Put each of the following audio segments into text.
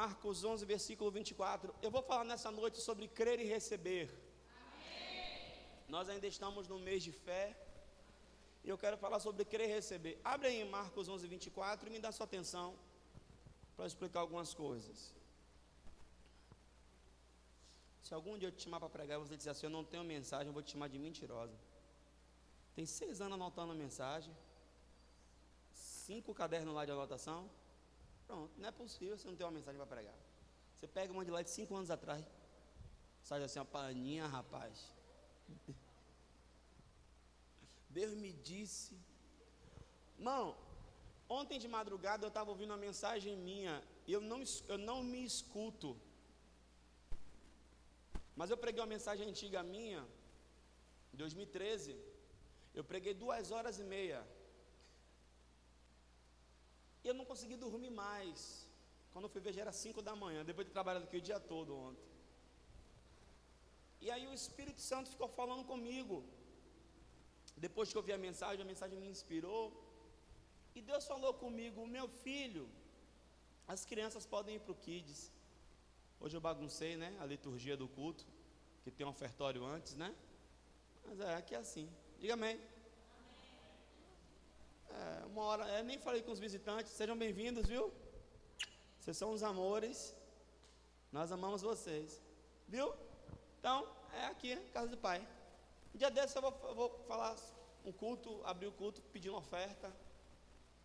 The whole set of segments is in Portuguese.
Marcos 11, versículo 24. Eu vou falar nessa noite sobre crer e receber. Amém. Nós ainda estamos no mês de fé. E eu quero falar sobre crer e receber. Abre aí Marcos 11, 24 e me dá sua atenção para explicar algumas coisas. Se algum dia eu te chamar para pregar e você disser assim, eu não tenho mensagem, eu vou te chamar de mentirosa. Tem seis anos anotando a mensagem, cinco cadernos lá de anotação. Pronto, não é possível você não ter uma mensagem para pregar. Você pega uma de lá de cinco anos atrás, sai assim, uma paninha, rapaz. Deus me disse. Irmão, ontem de madrugada eu estava ouvindo uma mensagem minha, e eu não, eu não me escuto. Mas eu preguei uma mensagem antiga minha, em 2013. Eu preguei duas horas e meia. E eu não consegui dormir mais. Quando eu fui ver já era cinco da manhã, depois de trabalhar aqui o dia todo ontem. E aí o Espírito Santo ficou falando comigo. Depois que eu vi a mensagem, a mensagem me inspirou. E Deus falou comigo, meu filho, as crianças podem ir para o Kids. Hoje eu baguncei, né? A liturgia do culto, que tem um ofertório antes, né? Mas é, aqui é assim. Diga amém. É, uma hora, eu nem falei com os visitantes, sejam bem-vindos, viu? Vocês são os amores, nós amamos vocês, viu? Então, é aqui, casa do Pai. Um dia desse eu vou, eu vou falar um culto, abrir o culto, pedir uma oferta.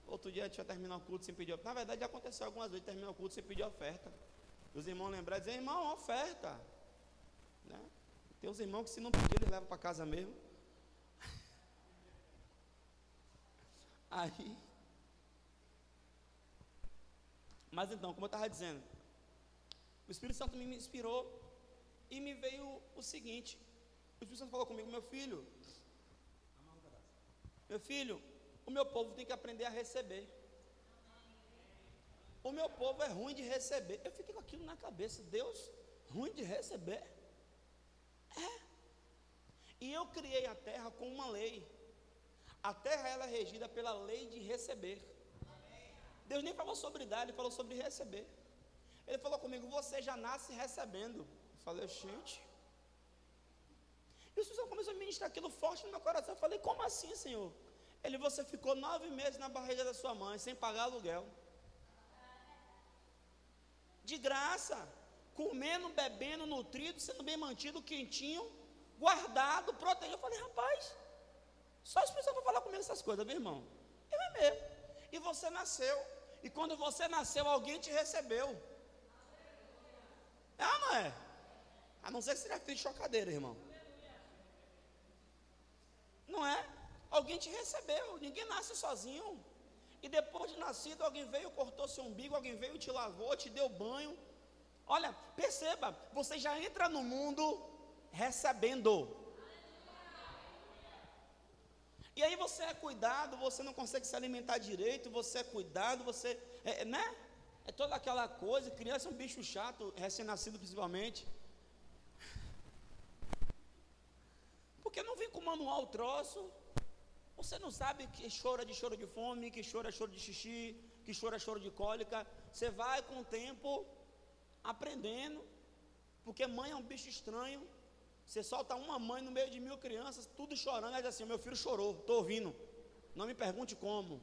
Outro dia a gente vai terminar o culto sem pedir oferta. Na verdade, já aconteceu algumas vezes terminar o culto sem pedir oferta. Os irmãos lembrar e dizer, irmão, oferta. Né? Tem uns irmãos que se não pedir, eles levam para casa mesmo. Aí. Mas então, como eu estava dizendo, o Espírito Santo me inspirou e me veio o seguinte: o Espírito Santo falou comigo, meu filho, meu filho, o meu povo tem que aprender a receber. O meu povo é ruim de receber. Eu fiquei com aquilo na cabeça, Deus, ruim de receber? É. E eu criei a terra com uma lei. A terra ela é regida pela lei de receber. Deus nem falou sobre dar, ele falou sobre receber. Ele falou comigo, você já nasce recebendo. Eu falei, gente. E o Senhor começou a ministrar aquilo forte no meu coração. Eu falei, como assim, Senhor? Ele, você ficou nove meses na barriga da sua mãe, sem pagar aluguel. De graça, comendo, bebendo, nutrido, sendo bem mantido, quentinho, guardado, protegido. Eu falei, rapaz, só as pessoas vão falar comigo essas coisas, meu irmão. Eu é mesmo. E você nasceu. E quando você nasceu, alguém te recebeu. É não é? A não ser que seja filho de chocadeira, irmão. Não é? Alguém te recebeu. Ninguém nasce sozinho. E depois de nascido, alguém veio, cortou seu umbigo, alguém veio, te lavou, te deu banho. Olha, perceba, você já entra no mundo recebendo. E aí você é cuidado, você não consegue se alimentar direito, você é cuidado, você, é, é, né? É toda aquela coisa, criança é um bicho chato, recém-nascido principalmente. Porque não vem com manual troço. Você não sabe que chora de choro de fome, que chora choro de xixi, que chora choro de cólica. Você vai com o tempo aprendendo, porque mãe é um bicho estranho. Você solta uma mãe no meio de mil crianças, tudo chorando, ela diz assim: meu filho chorou, estou ouvindo. Não me pergunte como.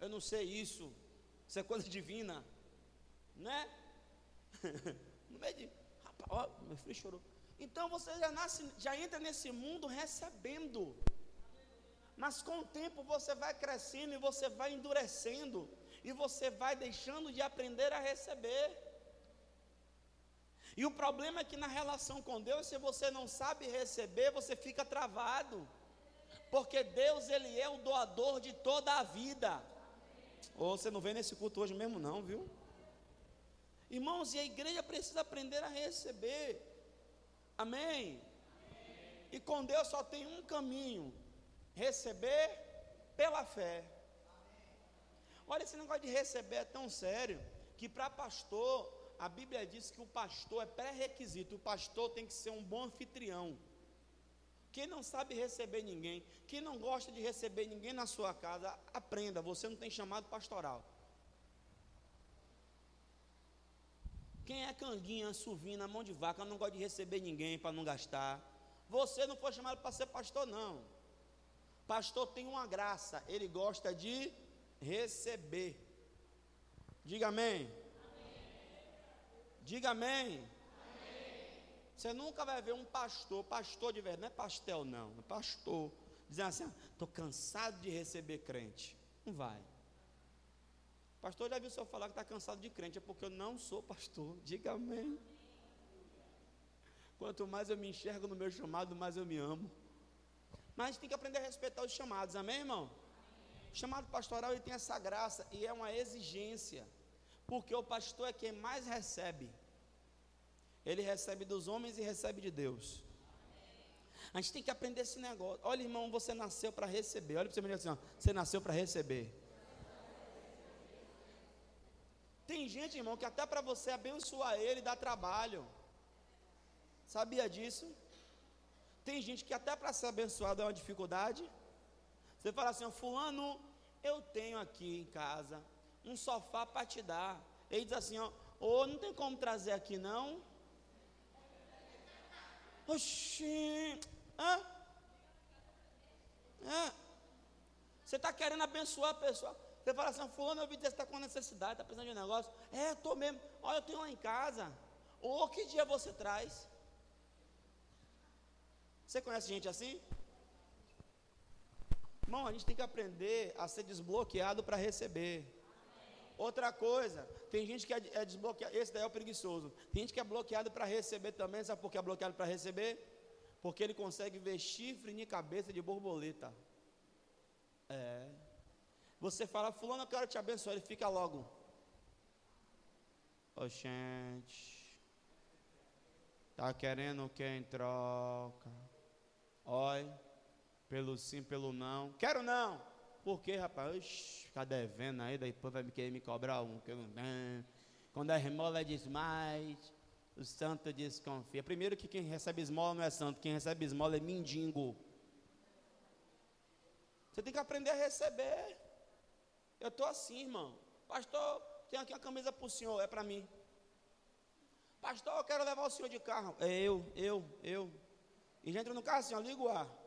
Eu não sei isso. Isso é coisa divina. Né? no meio de. Rapaz, ó, meu filho chorou. Então você já nasce, já entra nesse mundo recebendo. Mas com o tempo você vai crescendo e você vai endurecendo. E você vai deixando de aprender a receber. E o problema é que na relação com Deus, se você não sabe receber, você fica travado. Porque Deus, Ele é o doador de toda a vida. Ou você não vem nesse culto hoje mesmo, não, viu? Irmãos, e a igreja precisa aprender a receber. Amém? Amém? E com Deus só tem um caminho: receber pela fé. Olha, esse negócio de receber é tão sério que para pastor a Bíblia diz que o pastor é pré-requisito, o pastor tem que ser um bom anfitrião. Quem não sabe receber ninguém, quem não gosta de receber ninguém na sua casa, aprenda, você não tem chamado pastoral. Quem é canguinha, suvina, mão de vaca, não gosta de receber ninguém para não gastar. Você não foi chamado para ser pastor, não. Pastor tem uma graça, ele gosta de receber. Diga amém. Diga amém. Você nunca vai ver um pastor, pastor de verdade, não é pastel não, é pastor, dizendo assim, estou cansado de receber crente. Não vai. Pastor, já viu o senhor falar que está cansado de crente, é porque eu não sou pastor. Diga amém. Quanto mais eu me enxergo no meu chamado, mais eu me amo. Mas tem que aprender a respeitar os chamados, amém, irmão? O chamado pastoral ele tem essa graça e é uma exigência, porque o pastor é quem mais recebe. Ele recebe dos homens e recebe de Deus. A gente tem que aprender esse negócio. Olha, irmão, você nasceu para receber. Olha para você me assim, ó, você nasceu para receber. Tem gente, irmão, que até para você abençoar ele dá trabalho. Sabia disso? Tem gente que até para ser abençoado é uma dificuldade. Você fala assim, fulano, eu tenho aqui em casa um sofá para te dar. Ele diz assim, ó, oh, não tem como trazer aqui não. Oxi, hã? Hã? Você está querendo abençoar a pessoa. Você fala assim, fulano, eu vi que está com necessidade, está precisando de um negócio. É, estou mesmo. Olha, eu tenho lá em casa. Ou que dia você traz? Você conhece gente assim? Irmão, a gente tem que aprender a ser desbloqueado para receber. Outra coisa, tem gente que é, é desbloqueado, esse daí é o preguiçoso. Tem gente que é bloqueado para receber também, sabe por que é bloqueado para receber? Porque ele consegue ver chifre em cabeça de borboleta. É. Você fala, fulano, eu quero te abençoar, ele fica logo. Oxente. Tá querendo quem troca? Olha, pelo sim, pelo não. Quero não. Por quê, rapaz? Oxi, ficar devendo aí, depois vai querer me cobrar um que eu não tenho. Quando a esmola diz mais, o santo desconfia. Primeiro que quem recebe esmola não é santo, quem recebe esmola é mendigo. Você tem que aprender a receber. Eu estou assim, irmão. Pastor, tem aqui uma camisa para o senhor, é para mim. Pastor, eu quero levar o senhor de carro. É eu, eu, eu. E já entra no carro assim, ó, liga o ar.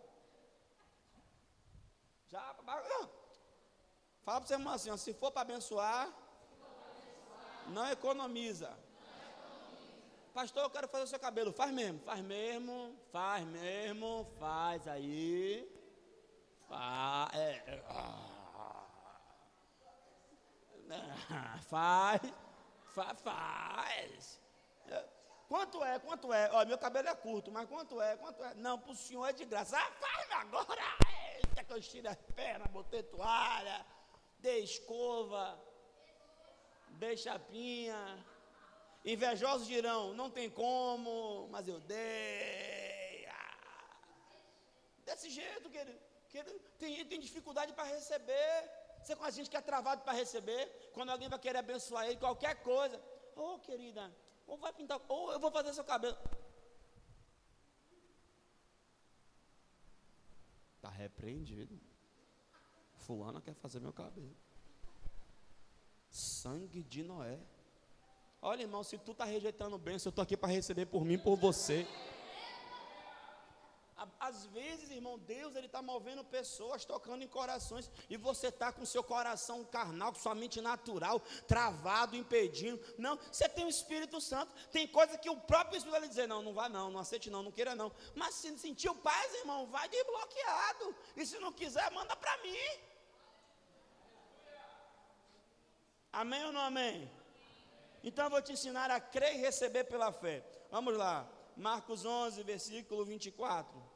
Já, não. Fala para você, irmão, assim, ó, se for para abençoar, não economiza. Pastor, eu quero fazer o seu cabelo. Faz mesmo, faz mesmo, faz mesmo, faz aí. Faz, é, é, ah, faz, faz, faz. Quanto é? Quanto é? Olha, meu cabelo é curto, mas quanto é? Quanto é? Não, para o senhor é de graça. Ah, faz agora! Eita, que eu estiro as pernas, botei toalha, dei escova, dei chapinha. Invejosos dirão, não tem como, mas eu dei. Ah. Desse jeito, querido. querido tem, tem dificuldade para receber. Você conhece gente que é travado para receber. Quando alguém vai querer abençoar ele, qualquer coisa. Ô, oh, querida, ou vai pintar, ou eu vou fazer seu cabelo. Repreendido. Fulana quer fazer meu cabelo. Sangue de Noé. Olha, irmão, se tu está rejeitando se eu estou aqui para receber por mim, por você. Às vezes, irmão, Deus ele está movendo pessoas, tocando em corações, e você está com seu coração carnal, com sua mente natural, travado, impedindo. Não, você tem o Espírito Santo. Tem coisa que o próprio Espírito vai dizer: não, não vá não, não aceite não, não queira não. Mas se sentiu paz, irmão, vai desbloqueado. E se não quiser, manda para mim. Amém ou não amém? Então eu vou te ensinar a crer e receber pela fé. Vamos lá. Marcos 11, versículo 24.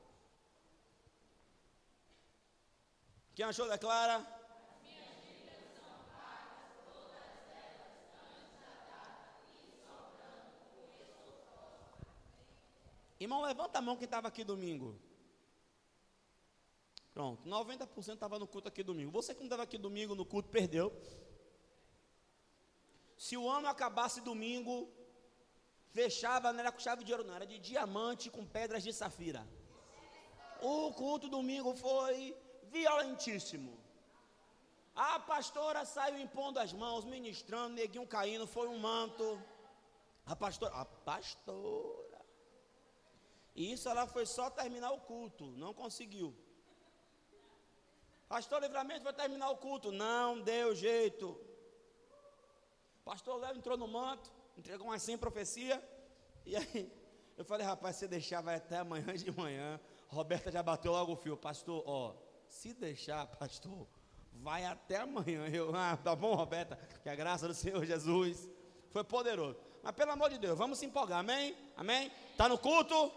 Quem achou, declara. Irmão, levanta a mão quem estava aqui domingo. Pronto, 90% estava no culto aqui domingo. Você que não estava aqui domingo no culto, perdeu. Se o ano acabasse domingo, fechava, não era com chave de ouro, não, era de diamante com pedras de safira. O culto domingo foi violentíssimo. A pastora saiu impondo as mãos, ministrando, neguinho caindo, foi um manto. A pastora, a pastora. E isso ela foi só terminar o culto, não conseguiu. Pastor Livramento vai terminar o culto, não deu jeito. Pastor Léo entrou no manto, entregou uma sem profecia, e aí eu falei, rapaz, se deixar vai até amanhã de manhã. Roberta já bateu logo o fio, pastor, ó, se deixar, pastor, vai até amanhã. Eu, ah, tá bom, Roberta, que a graça do Senhor Jesus foi poderoso. Mas pelo amor de Deus, vamos se empolgar, amém? Amém? Tá no culto? Amém.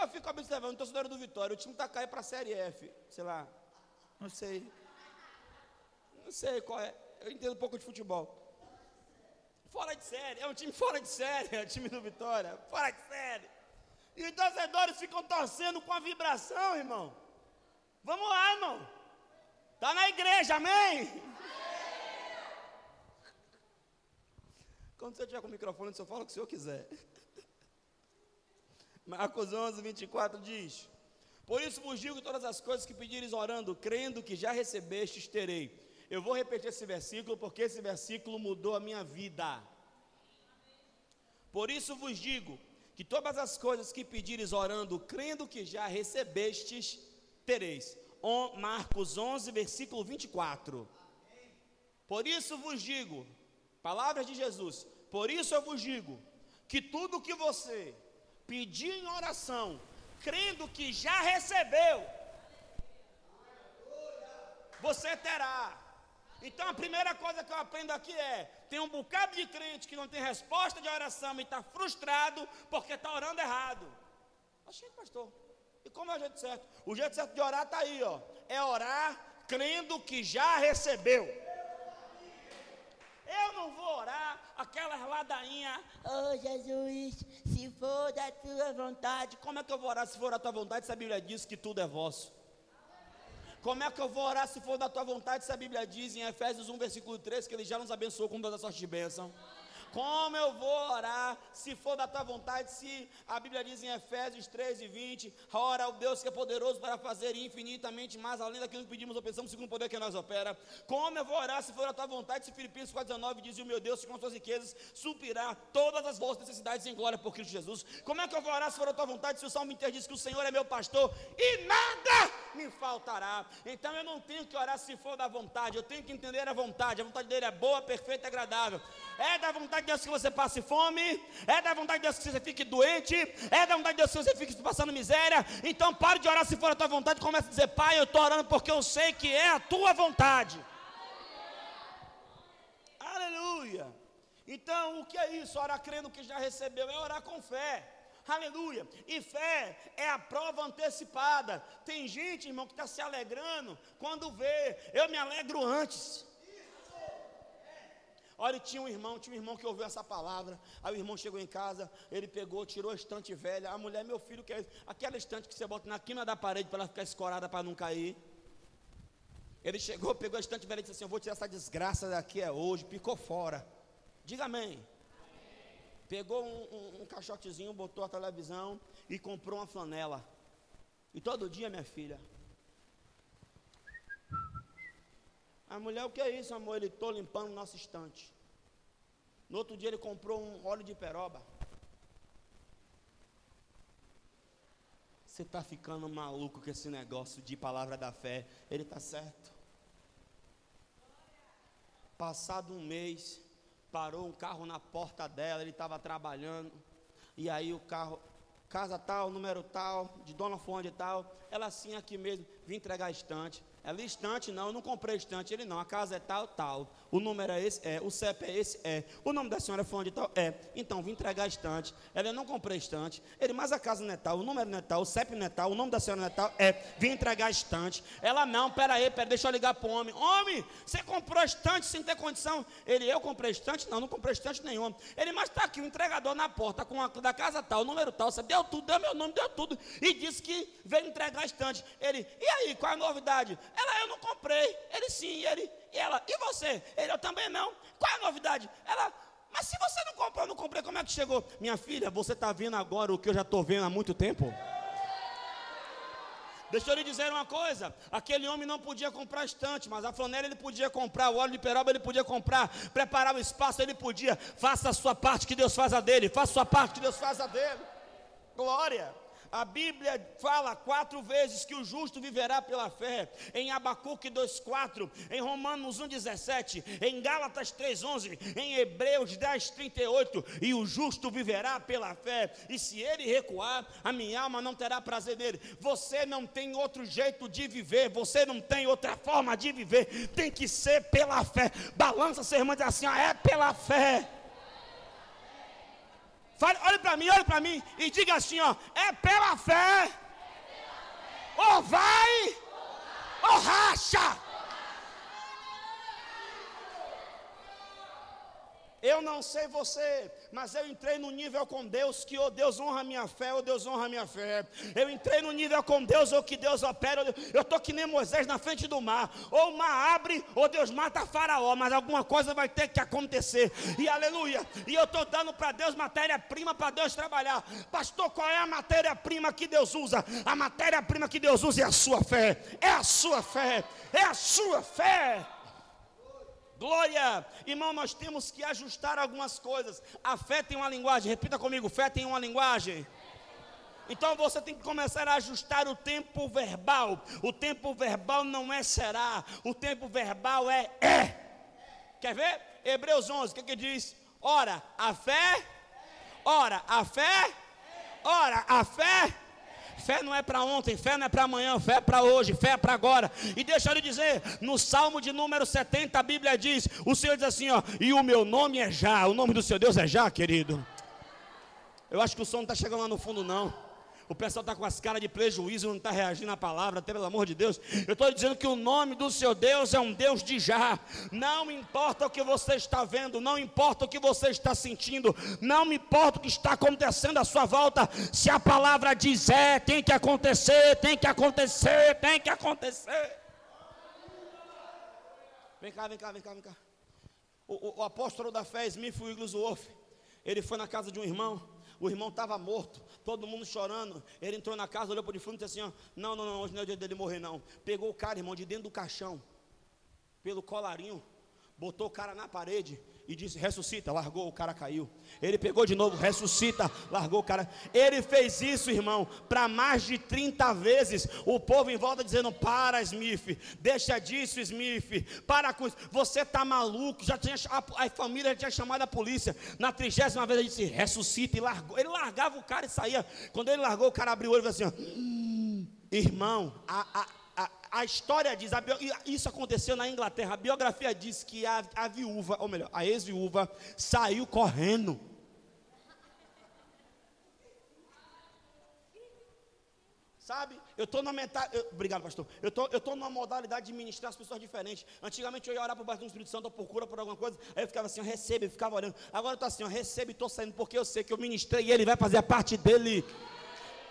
Eu fico observando, torcedor do Vitória, o time tá caindo para a Série F, sei lá, não sei. Não sei qual é. Eu entendo um pouco de futebol. Fora de série, é um time fora de série, é o time do Vitória, fora de série. E os torcedores ficam torcendo com a vibração, irmão. Vamos lá, irmão. Está na igreja, amém? Quando você tiver com o microfone, você fala o que o senhor quiser. Marcos 11, 24 diz: Por isso vos digo todas as coisas que pedires orando, crendo que já recebestes, terei. Eu vou repetir esse versículo porque esse versículo mudou a minha vida. Por isso vos digo que todas as coisas que pedires orando, crendo que já recebestes, tereis. Marcos 11, versículo 24. Por isso vos digo, palavras de Jesus, por isso eu vos digo, que tudo que você pedir em oração, crendo que já recebeu, você terá. Então a primeira coisa que eu aprendo aqui é: tem um bocado de crente que não tem resposta de oração e está frustrado porque está orando errado. Achei, pastor. E como é o jeito certo? O jeito certo de orar está aí, ó. É orar crendo que já recebeu. Eu não vou orar aquela ladainha, oh Jesus, se for da tua vontade. Como é que eu vou orar se for da tua vontade se a Bíblia diz que tudo é vosso? Como é que eu vou orar se for da tua vontade, se a Bíblia diz em Efésios 1, versículo 3, que ele já nos abençoou com toda sorte de bênção? Como eu vou orar, se for da tua vontade, se a Bíblia diz em Efésios 3 e 20, ora ao Deus que é poderoso para fazer infinitamente mais além daquilo que pedimos ou pensamos, segundo o poder que nós opera. Como eu vou orar, se for da tua vontade, se Filipenses 4,19 diz, o meu Deus, com suas riquezas, suprirá todas as vossas necessidades em glória por Cristo Jesus. Como é que eu vou orar, se for da tua vontade, se o Salmo inteiro diz que o Senhor é meu pastor e nada me faltará. Então eu não tenho que orar se for da vontade, eu tenho que entender a vontade. A vontade dele é boa, perfeita e agradável. É da vontade de Deus que você passe fome, é da vontade de Deus que você fique doente, é da vontade de Deus que você fique passando miséria. Então pare de orar se for a tua vontade, comece a dizer, Pai, eu estou orando porque eu sei que é a tua vontade. Aleluia. Então, o que é isso? Orar crendo que já recebeu, é orar com fé. Aleluia. E fé é a prova antecipada. Tem gente, irmão, que está se alegrando quando vê. Eu me alegro antes. Olha, tinha um irmão, tinha um irmão que ouviu essa palavra. Aí o irmão chegou em casa, ele pegou, tirou a estante velha. A mulher, meu filho, que é aquela estante que você bota na quina da parede para ela ficar escorada para não cair. Ele chegou, pegou a estante velha e disse assim: Eu vou tirar essa desgraça daqui é hoje, picou fora. Diga amém. Pegou um, um, um caixotezinho, botou a televisão e comprou uma flanela. E todo dia, minha filha, A mulher, o que é isso, amor? Ele estou limpando o nosso estante. No outro dia ele comprou um óleo de peroba. Você está ficando maluco com esse negócio de palavra da fé. Ele está certo. Passado um mês, parou um carro na porta dela, ele estava trabalhando. E aí o carro, casa tal, número tal, de dona Fonde tal, ela assim aqui mesmo, vim entregar a estante. Ela estante, não, eu não comprei estante. Ele não, a casa é tal, tal. O número é esse, é. O CEP é esse, é. O nome da senhora foi onde tal, é. Então, vim entregar a estante. Ela, eu não comprei estante. Ele, mas a casa não é tal, o número não é tal, o CEP não é tal, o nome da senhora não é tal, é. Vim entregar a estante. Ela, não, pera aí, pera, deixa eu ligar para o homem. Homem, você comprou estante sem ter condição? Ele, eu comprei estante? Não, não comprei estante nenhum. Ele, mas está aqui o entregador na porta com a da casa tal, o número tal, você deu tudo, deu meu nome, deu tudo. E disse que veio entregar a estante. Ele, e aí, qual é a novidade? Ela, eu não comprei. Ele sim, ele, e ela, e você? Ele, eu também não. Qual é a novidade? Ela, mas se você não comprou, eu não comprei, como é que chegou? Minha filha, você está vendo agora o que eu já estou vendo há muito tempo? Deixa eu lhe dizer uma coisa: aquele homem não podia comprar estante, mas a flanela ele podia comprar, o óleo de peroba ele podia comprar, preparar o espaço ele podia. Faça a sua parte que Deus faz a dele, faça a sua parte que Deus faz a dele. Glória. A Bíblia fala quatro vezes que o justo viverá pela fé. Em Abacuque 2,4, em Romanos 1,17, em Gálatas 3,11, em Hebreus 10,38. E o justo viverá pela fé. E se ele recuar, a minha alma não terá prazer nele. Você não tem outro jeito de viver, você não tem outra forma de viver. Tem que ser pela fé. Balança seu irmão e diz assim: ó, é pela fé. Fale, olhe para mim, olhe para mim e diga assim: ó, é pela fé. Ou vai, ou racha. Eu não sei você, mas eu entrei no nível com Deus que ou Deus honra a minha fé ou Deus honra a minha fé. Eu entrei no nível com Deus ou que Deus opera. Eu estou que nem Moisés na frente do mar. Ou o mar abre ou Deus mata Faraó, mas alguma coisa vai ter que acontecer. E aleluia. E eu estou dando para Deus matéria-prima para Deus trabalhar. Pastor, qual é a matéria-prima que Deus usa? A matéria-prima que Deus usa é a sua fé. É a sua fé. É a sua fé. Glória! Irmão, nós temos que ajustar algumas coisas. A fé tem uma linguagem, repita comigo: fé tem uma linguagem. Então você tem que começar a ajustar o tempo verbal. O tempo verbal não é será, o tempo verbal é é. Quer ver? Hebreus 11, o que, que diz? Ora, a fé, ora, a fé, ora, a fé Fé não é para ontem, fé não é para amanhã, fé é para hoje, fé é para agora. E deixa eu lhe dizer, no Salmo de número 70, a Bíblia diz: o Senhor diz assim, ó, e o meu nome é Já, o nome do seu Deus é Já, querido. Eu acho que o som não está chegando lá no fundo, não. O pessoal está com as caras de prejuízo, não está reagindo à palavra, até pelo amor de Deus. Eu estou dizendo que o nome do seu Deus é um Deus de já. Não importa o que você está vendo, não importa o que você está sentindo, não importa o que está acontecendo à sua volta. Se a palavra diz é, tem que acontecer, tem que acontecer, tem que acontecer. Vem cá, vem cá, vem cá, vem cá. O, o, o apóstolo da fé, Smith Wigglesworth, ele foi na casa de um irmão o irmão estava morto, todo mundo chorando. Ele entrou na casa, olhou para o defunto e disse assim: ó, Não, não, não, hoje não é o dia dele morrer, não. Pegou o cara, irmão, de dentro do caixão, pelo colarinho, botou o cara na parede e disse: ressuscita, largou, o cara caiu. Ele pegou de novo, ressuscita, largou o cara. Ele fez isso, irmão, para mais de 30 vezes. O povo em volta dizendo: para, Smith, deixa disso, Smith, para com isso. Você está maluco? Já tinha, a, a, família já tinha chamado a polícia. Na trigésima vez ele disse: ressuscita e largou. Ele largava o cara e saía. Quando ele largou, o cara abriu o olho e falou assim: hum, irmão, a, a a história diz, a bio, isso aconteceu na Inglaterra, a biografia diz que a, a viúva, ou melhor, a ex-viúva, saiu correndo. Sabe? Eu estou na metade. obrigado, pastor. Eu tô, estou numa modalidade de ministrar as pessoas diferentes. Antigamente eu ia orar para o baixo do Espírito Santo, ou procura por alguma coisa. Aí eu ficava assim, eu recebo, eu ficava orando. Agora eu estou assim, eu recebo e estou saindo, porque eu sei que eu ministrei e ele vai fazer a parte dele.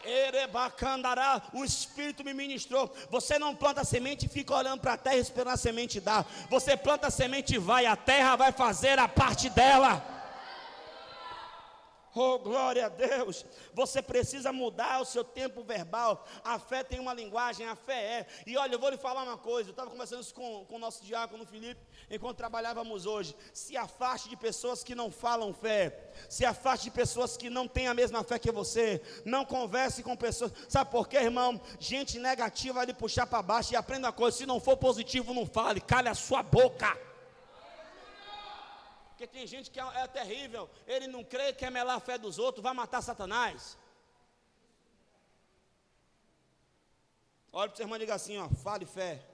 Erebacandará, o Espírito me ministrou. Você não planta semente e fica olhando para a terra esperando a semente dar. Você planta a semente e vai, a terra vai fazer a parte dela. Oh, glória a Deus. Você precisa mudar o seu tempo verbal. A fé tem uma linguagem, a fé é. E olha, eu vou lhe falar uma coisa. Eu estava conversando isso com, com o nosso diácono Felipe, enquanto trabalhávamos hoje. Se afaste de pessoas que não falam fé. Se afaste de pessoas que não têm a mesma fé que você. Não converse com pessoas. Sabe por quê, irmão? Gente negativa vai lhe puxar para baixo. E aprenda uma coisa: se não for positivo, não fale. Cale a sua boca. Porque tem gente que é, é terrível, ele não crê, quer melar a fé dos outros, vai matar Satanás. Olha para o seu irmão e diga assim: ó, fale fé.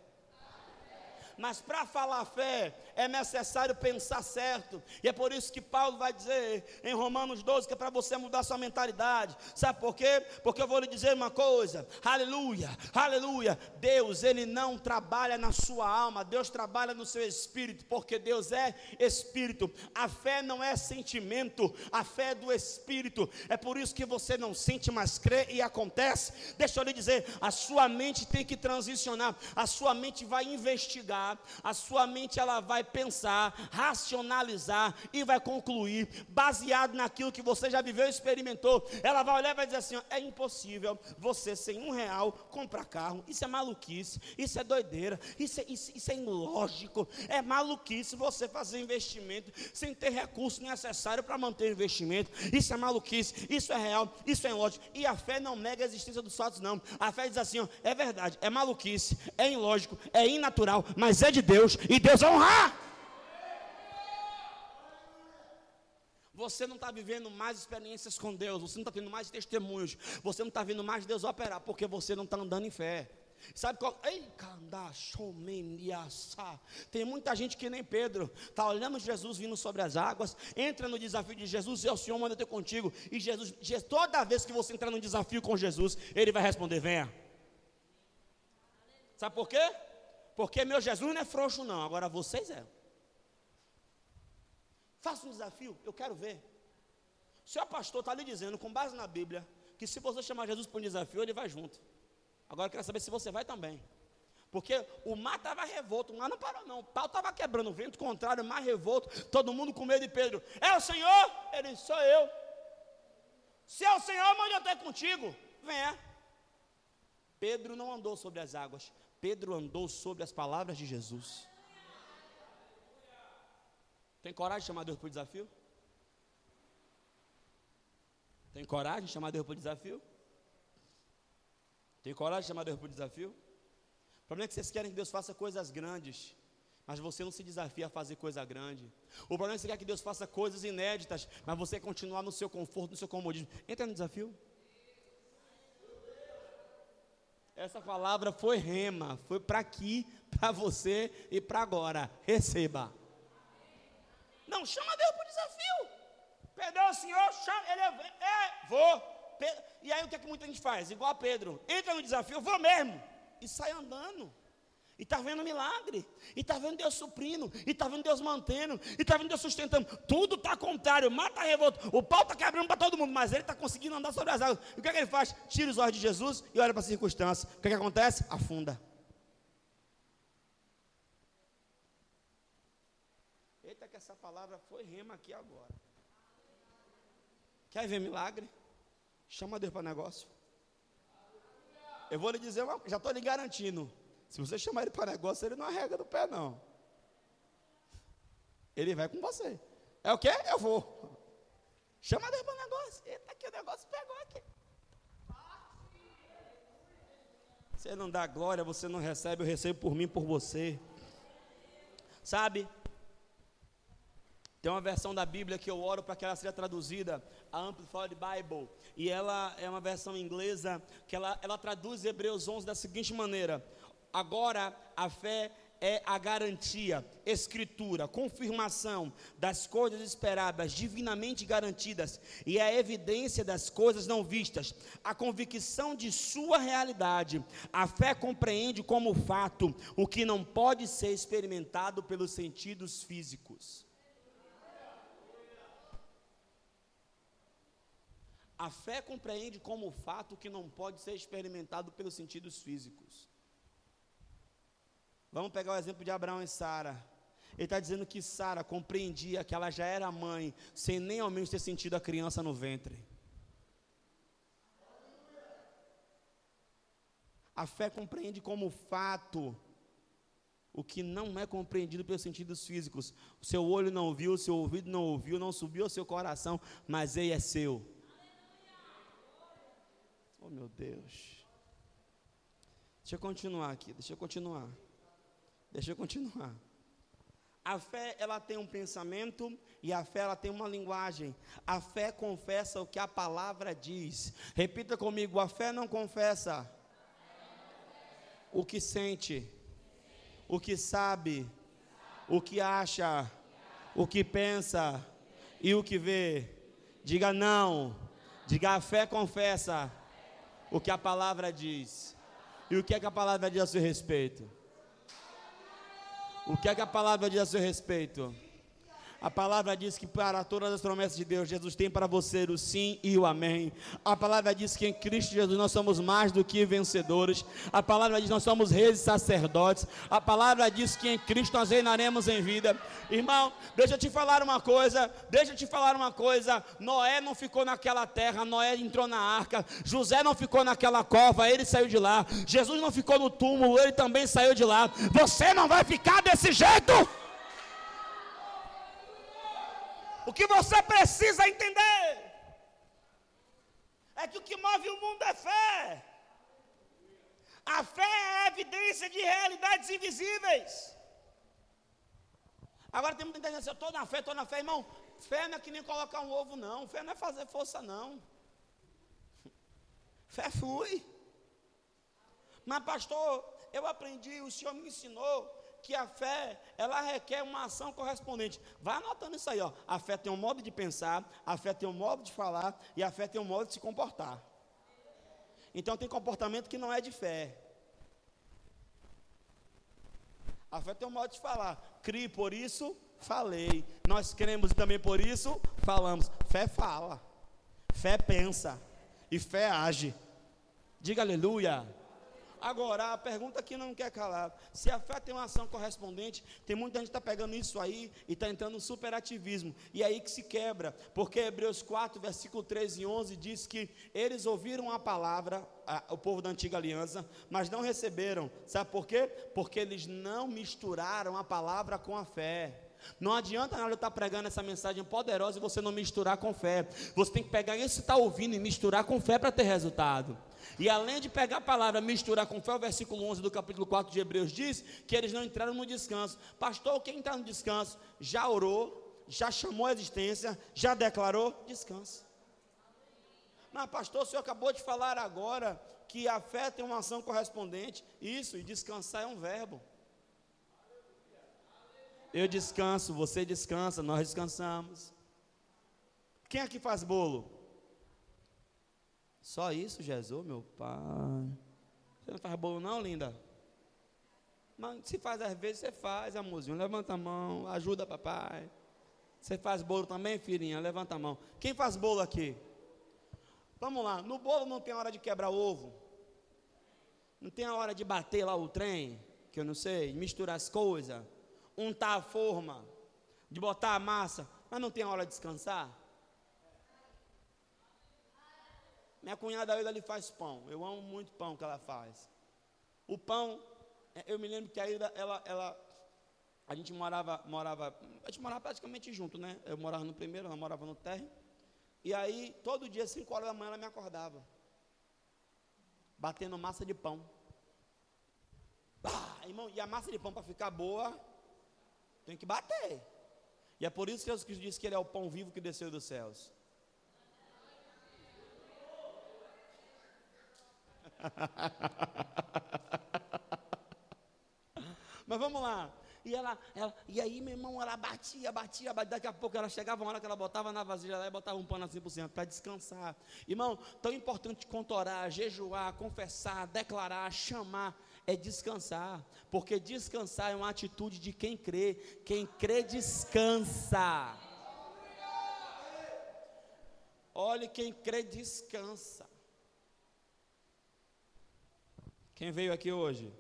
Mas para falar fé é necessário pensar certo. E é por isso que Paulo vai dizer em Romanos 12 que é para você mudar sua mentalidade. Sabe por quê? Porque eu vou lhe dizer uma coisa. Aleluia, aleluia. Deus, ele não trabalha na sua alma, Deus trabalha no seu espírito, porque Deus é espírito. A fé não é sentimento, a fé é do espírito. É por isso que você não sente, mas crê e acontece. Deixa eu lhe dizer, a sua mente tem que transicionar. A sua mente vai investigar a sua mente ela vai pensar, racionalizar e vai concluir, baseado naquilo que você já viveu e experimentou. Ela vai olhar e vai dizer assim: é impossível você sem um real comprar carro. Isso é maluquice, isso é doideira, isso é, isso, isso é ilógico, é maluquice você fazer investimento sem ter recurso necessário para manter o investimento. Isso é maluquice, isso é real, isso é ilógico. E a fé não nega a existência dos fatos, não. A fé diz assim: ó, é verdade, é maluquice, é ilógico, é inatural, mas é de Deus e Deus vai honrar. Você não está vivendo mais experiências com Deus, você não está tendo mais testemunhos, você não está vendo mais Deus operar, porque você não está andando em fé. Sabe qual? Ei, Tem muita gente que nem Pedro, está olhando Jesus vindo sobre as águas, entra no desafio de Jesus, e o Senhor manda ter contigo. E Jesus, toda vez que você entrar no desafio com Jesus, Ele vai responder: venha. Sabe por quê? Porque meu Jesus não é frouxo, não, agora vocês é. Faça um desafio, eu quero ver. O seu pastor está lhe dizendo, com base na Bíblia, que se você chamar Jesus para um desafio, ele vai junto. Agora eu quero saber se você vai também. Porque o mar estava revolto, o mar não parou não. O pau estava quebrando, o vento contrário, o mar revolto, todo mundo com medo de Pedro. É o Senhor? Ele, sou eu. Se é o Senhor, mande ter contigo. Venha. Pedro não andou sobre as águas. Pedro andou sobre as palavras de Jesus. Tem coragem de chamar Deus para o desafio? Tem coragem de chamar Deus para o desafio? Tem coragem de chamar Deus para o desafio? O problema é que vocês querem que Deus faça coisas grandes, mas você não se desafia a fazer coisa grande. O problema é que você quer que Deus faça coisas inéditas, mas você continuar no seu conforto, no seu comodismo. Entra no desafio. Essa palavra foi rema, foi para aqui, para você e para agora. Receba. Não, chama Deus para o desafio. Perdão, Senhor, chama, ele é, é vou. E aí o que, é que muita gente faz? Igual a Pedro, entra no desafio, vou mesmo. E sai andando. E está vendo milagre. E está vendo Deus suprindo. E está vendo Deus mantendo. E está vendo Deus sustentando. Tudo está contrário. Mata a revolta. O pau está quebrando para todo mundo. Mas ele está conseguindo andar sobre as águas. E o que, é que ele faz? Tira os olhos de Jesus e olha para a circunstância. O que, é que acontece? Afunda. Eita, que essa palavra foi rema aqui agora. Quer ver milagre? Chama Deus para negócio. Eu vou lhe dizer já estou lhe garantindo. Se você chamar ele para negócio, ele não arrega do pé, não. Ele vai com você. É o quê? Eu vou. Chama Deus para negócio. Eita, aqui o negócio pegou aqui. Você não dá glória, você não recebe, eu recebo por mim, por você. Sabe? Tem uma versão da Bíblia que eu oro para que ela seja traduzida, a Amplified Bible, e ela é uma versão inglesa que ela, ela traduz Hebreus 11 da seguinte maneira: Agora a fé é a garantia, escritura, confirmação das coisas esperadas, divinamente garantidas, e a evidência das coisas não vistas, a convicção de sua realidade. A fé compreende como fato o que não pode ser experimentado pelos sentidos físicos. A fé compreende como fato que não pode ser experimentado pelos sentidos físicos. Vamos pegar o exemplo de Abraão e Sara. Ele está dizendo que Sara compreendia que ela já era mãe, sem nem ao menos ter sentido a criança no ventre. A fé compreende como fato o que não é compreendido pelos sentidos físicos. O seu olho não viu, o seu ouvido não ouviu, não subiu ao seu coração, mas ele é seu. Oh meu Deus. Deixa eu continuar aqui, deixa eu continuar. Deixa eu continuar. A fé, ela tem um pensamento e a fé, ela tem uma linguagem. A fé confessa o que a palavra diz. Repita comigo: a fé não confessa o que sente, o que sabe, o que acha, o que pensa e o que vê. Diga não. Diga a fé confessa o que a palavra diz. E o que é que a palavra diz a seu respeito? O que é que a palavra diz a seu respeito? A palavra diz que para todas as promessas de Deus, Jesus tem para você o sim e o amém. A palavra diz que em Cristo Jesus nós somos mais do que vencedores. A palavra diz que nós somos reis e sacerdotes. A palavra diz que em Cristo nós reinaremos em vida. Irmão, deixa eu te falar uma coisa. Deixa eu te falar uma coisa. Noé não ficou naquela terra, Noé entrou na arca. José não ficou naquela cova, ele saiu de lá. Jesus não ficou no túmulo, ele também saiu de lá. Você não vai ficar desse jeito. O que você precisa entender é que o que move o mundo é fé. A fé é a evidência de realidades invisíveis. Agora tem muita gente assim, eu estou na fé, estou na fé, irmão. Fé não é que nem colocar um ovo, não. Fé não é fazer força, não. Fé flui. Mas, pastor, eu aprendi, o Senhor me ensinou que a fé, ela requer uma ação correspondente. Vai anotando isso aí, ó. A fé tem um modo de pensar, a fé tem um modo de falar e a fé tem um modo de se comportar. Então tem comportamento que não é de fé. A fé tem um modo de falar. Crie, por isso falei. Nós cremos e também por isso falamos. Fé fala. Fé pensa. E fé age. Diga aleluia. Agora, a pergunta que não quer calar: se a fé tem uma ação correspondente, tem muita gente que está pegando isso aí e está entrando no superativismo, e aí que se quebra, porque Hebreus 4, versículo 13 e 11 diz que eles ouviram a palavra, a, o povo da antiga aliança, mas não receberam, sabe por quê? Porque eles não misturaram a palavra com a fé. Não adianta nada eu estar pregando essa mensagem poderosa e você não misturar com fé. Você tem que pegar isso que está ouvindo e misturar com fé para ter resultado. E além de pegar a palavra misturar com fé, o versículo 11 do capítulo 4 de Hebreus diz que eles não entraram no descanso. Pastor, quem está no descanso já orou, já chamou a existência, já declarou descanso. Mas, pastor, o senhor acabou de falar agora que a fé tem uma ação correspondente. Isso, e descansar é um verbo. Eu descanso, você descansa, nós descansamos. Quem aqui faz bolo? Só isso, Jesus, meu pai. Você não faz bolo não, linda? Mas se faz às vezes, você faz, amorzinho. Levanta a mão, ajuda papai. Você faz bolo também, filhinha? Levanta a mão. Quem faz bolo aqui? Vamos lá. No bolo não tem hora de quebrar ovo. Não tem a hora de bater lá o trem, que eu não sei, misturar as coisas, untar a forma, de botar a massa, mas não tem a hora de descansar. Minha cunhada Aida ali faz pão. Eu amo muito pão que ela faz. O pão, é, eu me lembro que a Aida, ela, ela, a gente morava, morava, a gente morava praticamente junto, né? Eu morava no primeiro, ela morava no térreo. E aí, todo dia, 5 horas da manhã, ela me acordava. Batendo massa de pão. Bah, irmão, e a massa de pão para ficar boa, tem que bater. E é por isso que Jesus disse que Ele é o pão vivo que desceu dos céus. Mas vamos lá. E ela, ela, e aí, meu irmão, ela batia, batia, batia. Daqui a pouco ela chegava uma hora que ela botava na vasilha lá e botava um pano assim por cima para descansar. Irmão, tão importante contorar, jejuar, confessar, declarar, chamar, é descansar. Porque descansar é uma atitude de quem crê. Quem crê, descansa. Olhe, quem crê, descansa. Quem veio aqui hoje?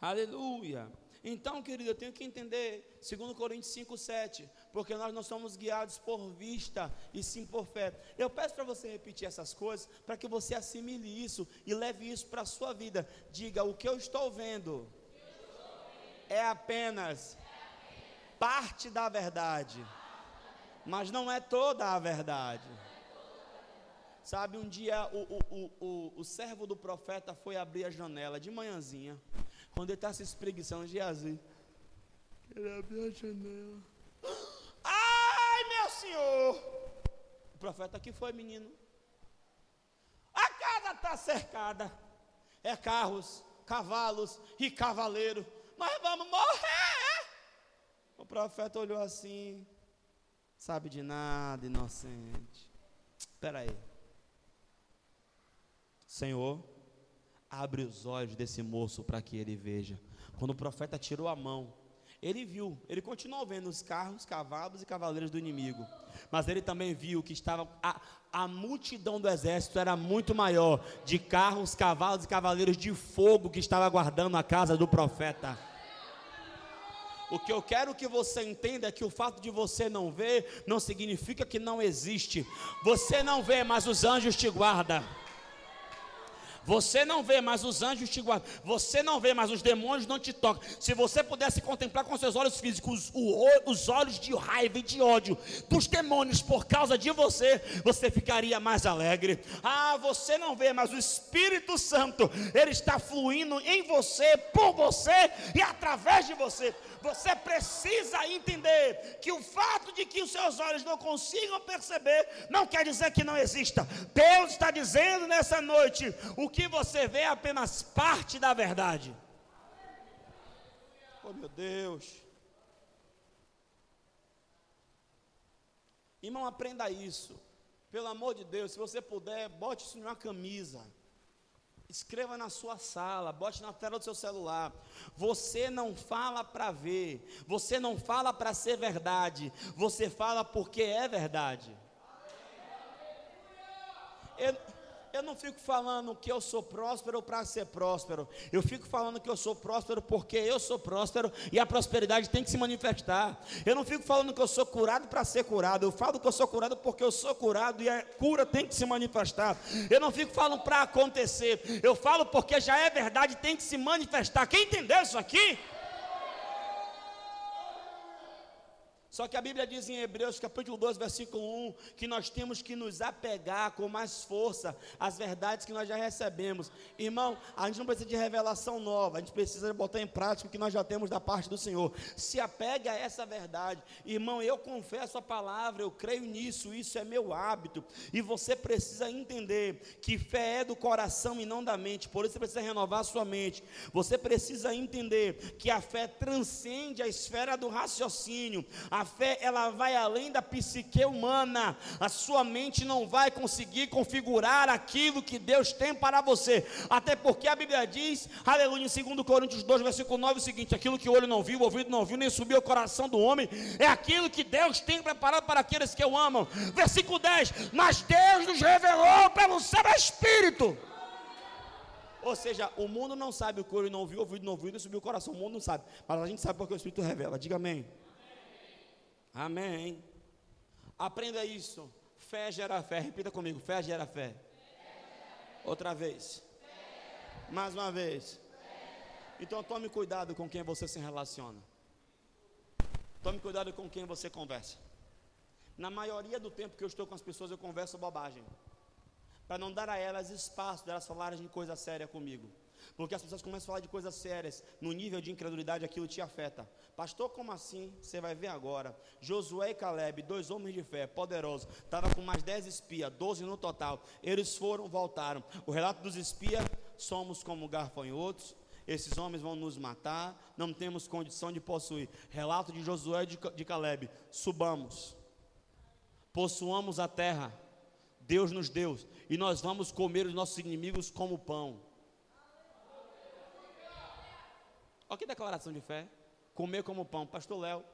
Aleluia. Então, querido, eu tenho que entender, segundo Coríntios 5, 7, porque nós não somos guiados por vista e sim por fé. Eu peço para você repetir essas coisas, para que você assimile isso e leve isso para a sua vida. Diga, o que eu estou vendo é apenas parte da verdade, mas não é toda a verdade. Sabe, um dia o, o, o, o, servo do profeta foi abrir a janela de manhãzinha, quando ele está se espreguiçando de azul. Ele abriu a janela. Ai, meu senhor! O profeta aqui foi, menino. A casa está cercada. É carros, cavalos e cavaleiro. Mas vamos morrer! O profeta olhou assim, sabe de nada, inocente. Espera aí. Senhor, abre os olhos desse moço para que ele veja. Quando o profeta tirou a mão, Ele viu, ele continuou vendo os carros, cavalos e cavaleiros do inimigo. Mas ele também viu que estava a, a multidão do exército era muito maior de carros, cavalos e cavaleiros de fogo que estava guardando a casa do profeta. O que eu quero que você entenda é que o fato de você não ver não significa que não existe. Você não vê, mas os anjos te guardam. Você não vê, mas os anjos te guardam. Você não vê, mas os demônios não te tocam. Se você pudesse contemplar com seus olhos físicos os olhos de raiva e de ódio dos demônios por causa de você, você ficaria mais alegre. Ah, você não vê, mas o Espírito Santo, ele está fluindo em você, por você e através de você. Você precisa entender que o fato de que os seus olhos não consigam perceber não quer dizer que não exista. Deus está dizendo nessa noite: o que você vê é apenas parte da verdade. Oh meu Deus. Irmão, aprenda isso. Pelo amor de Deus, se você puder, bote isso numa camisa. Escreva na sua sala, bote na tela do seu celular. Você não fala para ver, você não fala para ser verdade, você fala porque é verdade. Eu, eu não fico falando que eu sou próspero para ser próspero. Eu fico falando que eu sou próspero porque eu sou próspero e a prosperidade tem que se manifestar. Eu não fico falando que eu sou curado para ser curado. Eu falo que eu sou curado porque eu sou curado e a cura tem que se manifestar. Eu não fico falando para acontecer. Eu falo porque já é verdade, tem que se manifestar. Quem entendeu isso aqui? Só que a Bíblia diz em Hebreus capítulo 12, versículo 1, que nós temos que nos apegar com mais força às verdades que nós já recebemos. Irmão, a gente não precisa de revelação nova, a gente precisa botar em prática o que nós já temos da parte do Senhor. Se apega a essa verdade. Irmão, eu confesso a palavra, eu creio nisso, isso é meu hábito. E você precisa entender que fé é do coração e não da mente. Por isso você precisa renovar a sua mente. Você precisa entender que a fé transcende a esfera do raciocínio. A a fé ela vai além da psique humana. A sua mente não vai conseguir configurar aquilo que Deus tem para você. Até porque a Bíblia diz, aleluia, em 2 Coríntios 2, versículo 9, o seguinte: aquilo que o olho não viu, o ouvido não viu, nem subiu ao coração do homem, é aquilo que Deus tem preparado para aqueles que o amam. Versículo 10: Mas Deus nos revelou pelo seu Espírito. Ou seja, o mundo não sabe o que o olho não viu, ouvido não viu, nem subiu o coração. O mundo não sabe. Mas a gente sabe porque o Espírito revela. Diga amém. Amém. Aprenda isso. Fé gera fé. Repita comigo. Fé gera fé. Outra vez. Mais uma vez. Então tome cuidado com quem você se relaciona. Tome cuidado com quem você conversa. Na maioria do tempo que eu estou com as pessoas, eu converso bobagem. Para não dar a elas espaço delas falarem de coisa séria comigo. Porque as pessoas começam a falar de coisas sérias, no nível de incredulidade aquilo te afeta. Pastor, como assim? Você vai ver agora. Josué e Caleb, dois homens de fé, poderosos, estavam com mais dez espias, doze no total. Eles foram, voltaram. O relato dos espias: somos como garfanhotos, esses homens vão nos matar, não temos condição de possuir. Relato de Josué e de, de Caleb: subamos, possuamos a terra, Deus nos deu, e nós vamos comer os nossos inimigos como pão. Olha que declaração de fé. Comer como pão. Pastor Léo,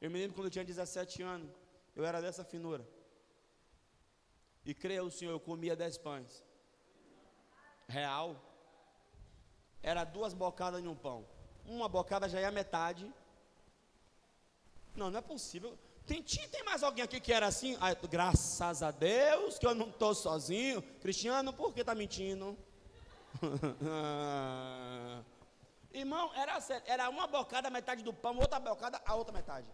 eu me lembro quando eu tinha 17 anos, eu era dessa finura. E creia o Senhor, eu comia 10 pães. Real. Era duas bocadas em um pão. Uma bocada já é metade. Não, não é possível. Tem, tem mais alguém aqui que era assim? Ai, graças a Deus que eu não estou sozinho. Cristiano, por que está mentindo? Irmão, era sério, era uma bocada, metade do pão, outra bocada, a outra metade.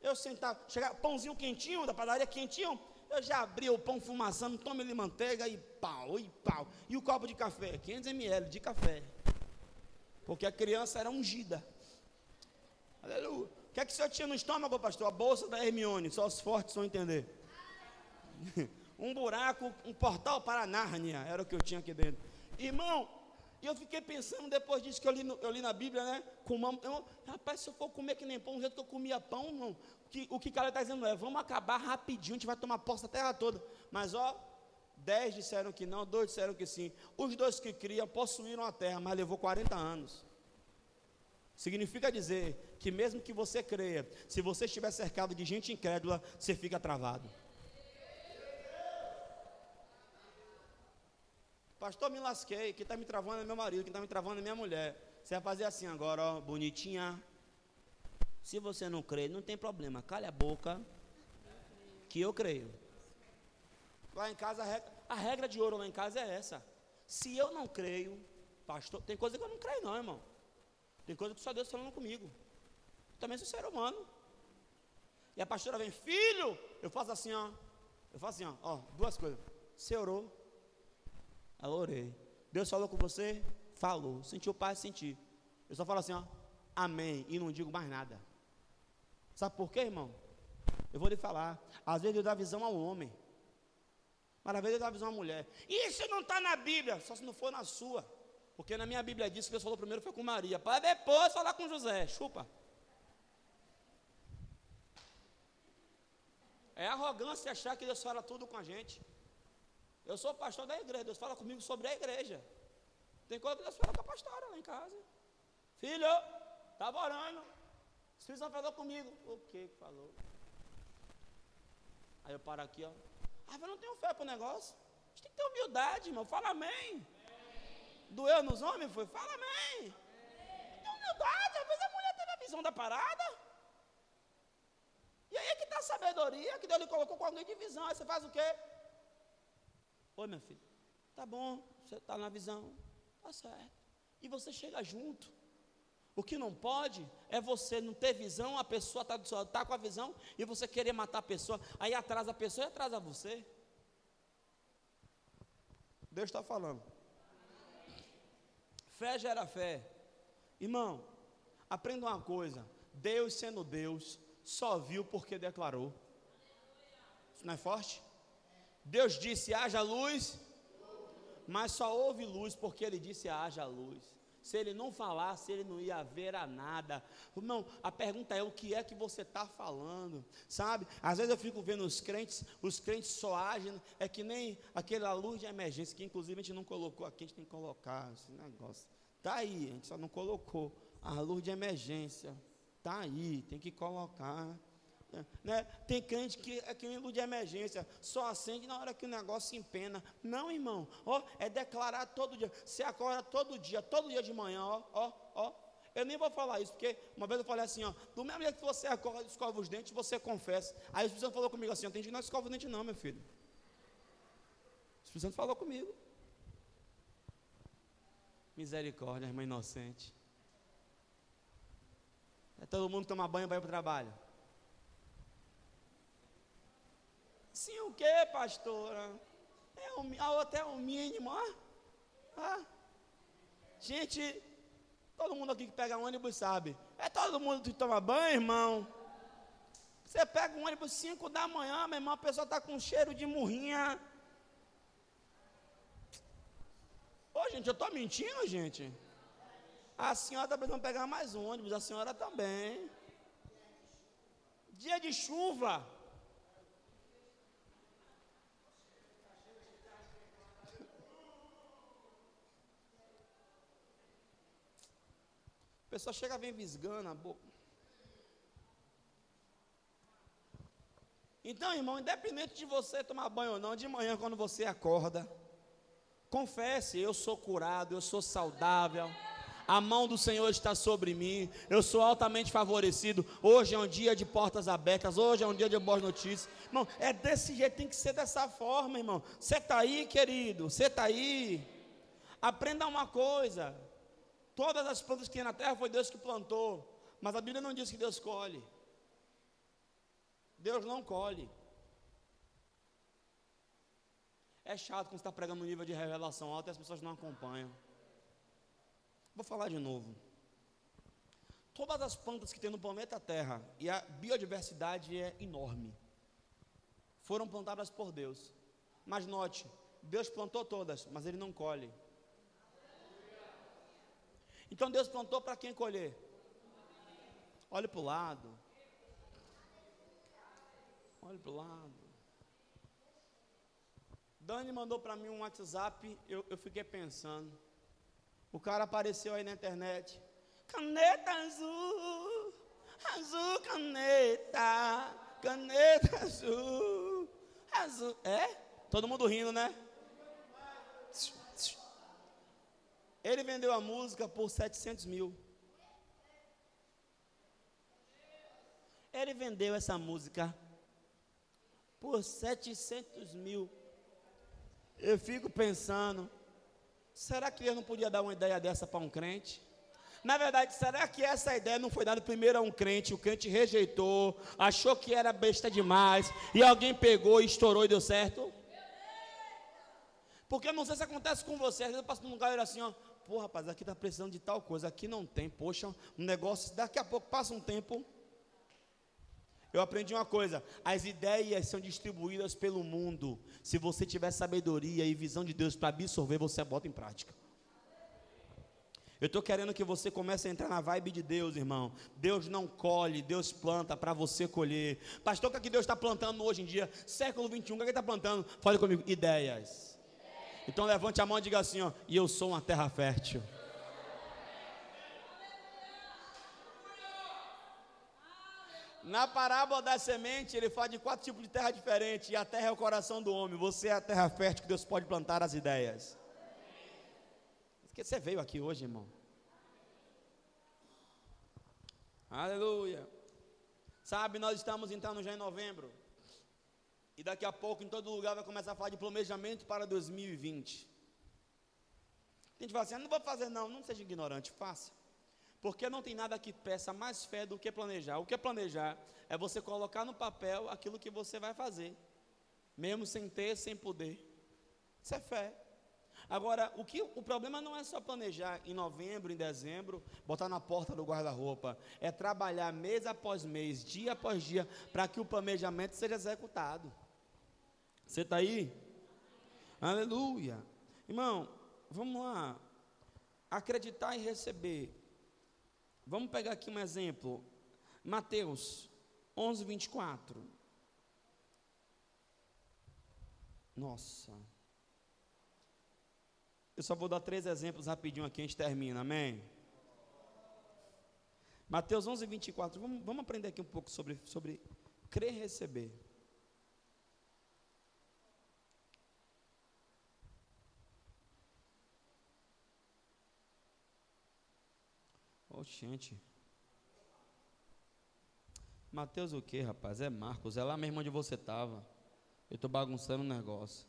Eu sentava, chegava, pãozinho quentinho, da padaria quentinho, eu já abria o pão fumaçando, tome-lhe manteiga e pau, e pau. E o copo de café, 500 ml de café. Porque a criança era ungida. Aleluia. O que é que o senhor tinha no estômago, pastor? A bolsa da Hermione, só os fortes vão entender. um buraco, um portal para Nárnia, era o que eu tinha aqui dentro. Irmão, e eu fiquei pensando depois disso que eu li, eu li na Bíblia, né? Com uma, eu, rapaz, se eu for comer que nem pão, do jeito que eu comia pão, não, que, o que o cara está dizendo é: vamos acabar rapidinho, a gente vai tomar posse da terra toda. Mas ó, dez disseram que não, dois disseram que sim. Os dois que criam possuíram a terra, mas levou 40 anos. Significa dizer que mesmo que você creia, se você estiver cercado de gente incrédula, você fica travado. Pastor, me lasquei, quem está me travando é meu marido, quem está me travando é minha mulher. Você vai fazer assim agora, ó, bonitinha. Se você não crê, não tem problema, calha a boca, que eu creio. Lá em casa, a regra, a regra de ouro lá em casa é essa. Se eu não creio, pastor, tem coisa que eu não creio, não, irmão. Tem coisa que só Deus falando comigo. Também sou ser humano. E a pastora vem, filho, eu faço assim, ó. Eu faço assim, ó, ó duas coisas. Você orou? Eu orei. Deus falou com você? Falou. Sentiu paz? Senti. Eu só falo assim, ó. Amém. E não digo mais nada. Sabe por quê, irmão? Eu vou lhe falar. Às vezes Deus dá visão ao homem. Mas às vezes Deus dá visão à mulher. Isso não está na Bíblia, só se não for na sua. Porque na minha Bíblia diz que Deus falou primeiro foi com Maria, para depois falar com José. Chupa. É arrogância achar que Deus fala tudo com a gente. Eu sou pastor da igreja, Deus fala comigo sobre a igreja. Tem coisa que Deus fala com a pastora lá em casa. Filho, estava orando. O Espírito Santo falou comigo. O que falou? Aí eu paro aqui, ó. Ah, eu não tenho fé para o negócio. A gente tem que ter humildade, irmão. Fala amém. Doeu nos homens? Foi? Fala amém. Tem humildade. Às vezes a mulher teve a visão da parada. E aí é que está a sabedoria que Deus lhe colocou com alguém de visão. Aí você faz o quê? Oi, meu filho. Tá bom, você está na visão. Tá certo. E você chega junto. O que não pode é você não ter visão, a pessoa está tá com a visão e você querer matar a pessoa, aí atrasa a pessoa e atrasa você. Deus está falando. Fé gera fé. Irmão, aprenda uma coisa: Deus sendo Deus, só viu porque declarou. Isso não é forte? Deus disse: haja luz, mas só houve luz porque Ele disse: haja luz. Se ele não falasse, ele não ia haver a nada. Irmão, a pergunta é: o que é que você está falando? Sabe? Às vezes eu fico vendo os crentes, os crentes só agem, é que nem aquela luz de emergência, que inclusive a gente não colocou aqui, a gente tem que colocar esse negócio. Está aí, a gente só não colocou. A luz de emergência. Está aí, tem que colocar. Né? Tem crente que é que luz de emergência, só acende na hora que o negócio empena. Não, irmão, ó, é declarar todo dia. Você acorda todo dia, todo dia de manhã, ó, ó, ó. Eu nem vou falar isso, porque uma vez eu falei assim, ó, do mesmo jeito que você acorda, escova os dentes, você confessa. Aí o Espírito Santo falou comigo assim, ó, tem gente que não escova os dentes não, meu filho. O Espírito Santo falou comigo. Misericórdia, irmã inocente. É todo mundo tomar banho e vai para o trabalho. Sim, o que, pastora? É um, a outra é o mínimo, ó. Ah. Gente, todo mundo aqui que pega ônibus sabe. É todo mundo que toma banho, irmão. Você pega um ônibus 5 da manhã, meu irmão, a pessoa está com cheiro de murrinha. Ô, gente, eu estou mentindo, gente. A senhora está precisando pegar mais um ônibus, a senhora também. Dia de chuva. Pessoa chega bem visgando a boca. Então, irmão, independente de você tomar banho ou não, de manhã quando você acorda, confesse: eu sou curado, eu sou saudável. A mão do Senhor está sobre mim. Eu sou altamente favorecido. Hoje é um dia de portas abertas. Hoje é um dia de boas notícias. Irmão, é desse jeito, tem que ser dessa forma, irmão. Você está aí, querido. Você está aí. Aprenda uma coisa. Todas as plantas que tem na terra foi Deus que plantou. Mas a Bíblia não diz que Deus colhe. Deus não colhe. É chato quando você está pregando um nível de revelação alto e as pessoas não acompanham. Vou falar de novo. Todas as plantas que tem no planeta Terra, e a biodiversidade é enorme, foram plantadas por Deus. Mas note, Deus plantou todas, mas Ele não colhe. Então Deus plantou para quem colher? Olhe para o lado. Olhe para o lado. Dani mandou para mim um WhatsApp, eu, eu fiquei pensando. O cara apareceu aí na internet. Caneta azul. Azul caneta, caneta azul, azul. É? Todo mundo rindo, né? Ele vendeu a música por 700 mil. Ele vendeu essa música por 700 mil. Eu fico pensando, será que ele não podia dar uma ideia dessa para um crente? Na verdade, será que essa ideia não foi dada primeiro a um crente, o crente rejeitou, achou que era besta demais, e alguém pegou estourou e deu certo? Porque eu não sei se acontece com você, às vezes eu passo num lugar e assim, ó, pô rapaz, aqui está precisando de tal coisa, aqui não tem, poxa, um negócio, daqui a pouco passa um tempo, eu aprendi uma coisa: as ideias são distribuídas pelo mundo. Se você tiver sabedoria e visão de Deus para absorver, você bota em prática. Eu estou querendo que você comece a entrar na vibe de Deus, irmão. Deus não colhe, Deus planta para você colher. Pastor, o que, é que Deus está plantando hoje em dia? Século 21, o que, é que Ele está plantando? Fale comigo, ideias. Então levante a mão e diga assim: ó, e eu sou uma terra fértil. Na parábola da semente, ele fala de quatro tipos de terra diferentes, e a terra é o coração do homem. Você é a terra fértil que Deus pode plantar as ideias. Porque você veio aqui hoje, irmão. Aleluia. Sabe, nós estamos entrando já em novembro. E daqui a pouco, em todo lugar, vai começar a falar de planejamento para 2020. A gente fala assim: ah, não vou fazer, não. Não seja ignorante, faça. Porque não tem nada que peça mais fé do que planejar. O que é planejar? É você colocar no papel aquilo que você vai fazer, mesmo sem ter, sem poder. Isso é fé. Agora, o, que, o problema não é só planejar em novembro, em dezembro, botar na porta do guarda-roupa. É trabalhar mês após mês, dia após dia, para que o planejamento seja executado. Você está aí? Aleluia. Irmão, vamos lá. Acreditar e receber Vamos pegar aqui um exemplo. Mateus 11, 24. Nossa. Eu só vou dar três exemplos rapidinho aqui, a gente termina, amém? Mateus 11, 24. Vamos, vamos aprender aqui um pouco sobre, sobre crer e receber. Oxente. Mateus o que, rapaz? É Marcos, é lá mesmo onde você estava. Eu estou bagunçando o negócio.